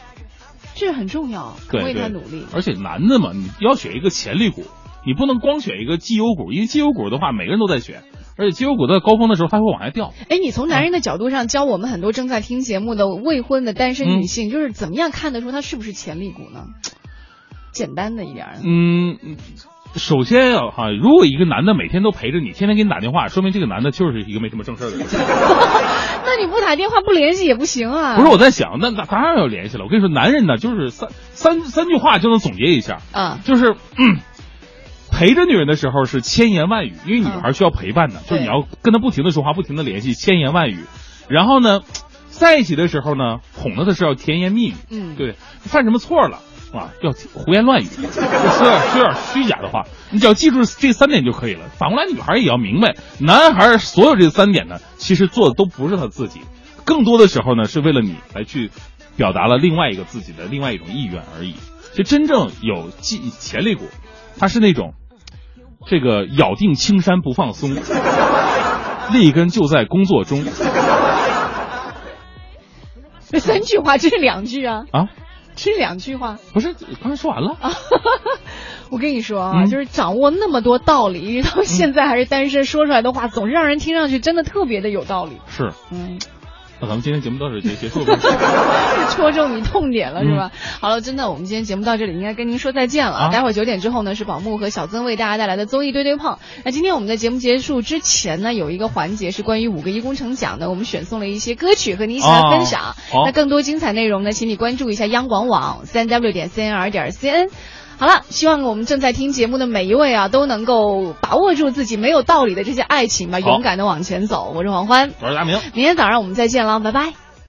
这很重要，肯为他努力。而且男的嘛，你要选一个潜力股，你不能光选一个绩优股，因为绩优股的话，每个人都在选，而且绩优股在高峰的时候，它会往下掉。哎，你从男人的角度上教我们很多正在听节目的未婚的单身女性，就是怎么样看得出他是不是潜力股呢？简单的一点儿，嗯，首先啊，哈，如果一个男的每天都陪着你，天天给你打电话，说明这个男的就是一个没什么正事儿的人。那你不打电话不联系也不行啊。不是我在想，那那当然要联系了。我跟你说，男人呢，就是三三三句话就能总结一下，啊，就是嗯，陪着女人的时候是千言万语，因为女孩需要陪伴的，就是你要跟她不停的说话，不停的联系，千言万语。然后呢，在一起的时候呢，哄她的是要甜言蜜语，嗯，对，犯什么错了啊，要胡言乱语，就说点说点虚假的话，你只要记住这三点就可以了。反过来，女孩也要明白，男孩所有这三点呢，其实做的都不是他自己，更多的时候呢，是为了你来去表达了另外一个自己的另外一种意愿而已。就真正有技潜力股，他是那种这个咬定青山不放松，立根就在工作中这 三句话，这是两句啊，啊。这两句话。不是，刚才说完了。我跟你说啊，嗯就是掌握那么多道理，到现在还是单身，说出来的话总是让人听上去真的特别的有道理。是，嗯，那咱们今天节目到这儿结结束吧。戳中你痛点了是吧？嗯好了，真的，我们今天节目到这里应该跟您说再见了。啊待会儿九点之后呢，是宝木和小曾为大家带来的综艺对对碰。那今天我们在节目结束之前呢，有一个环节是关于五个一工程奖的，我们选送了一些歌曲和您一起来分享。那更多精彩内容呢，请你关注一下央广网三 w 点 cnr 点 cn。好了，希望我们正在听节目的每一位啊，都能够把握住自己没有道理的这些爱情吧，勇敢的往前走。我是王欢，我是大明。明天早上我们再见了，拜拜。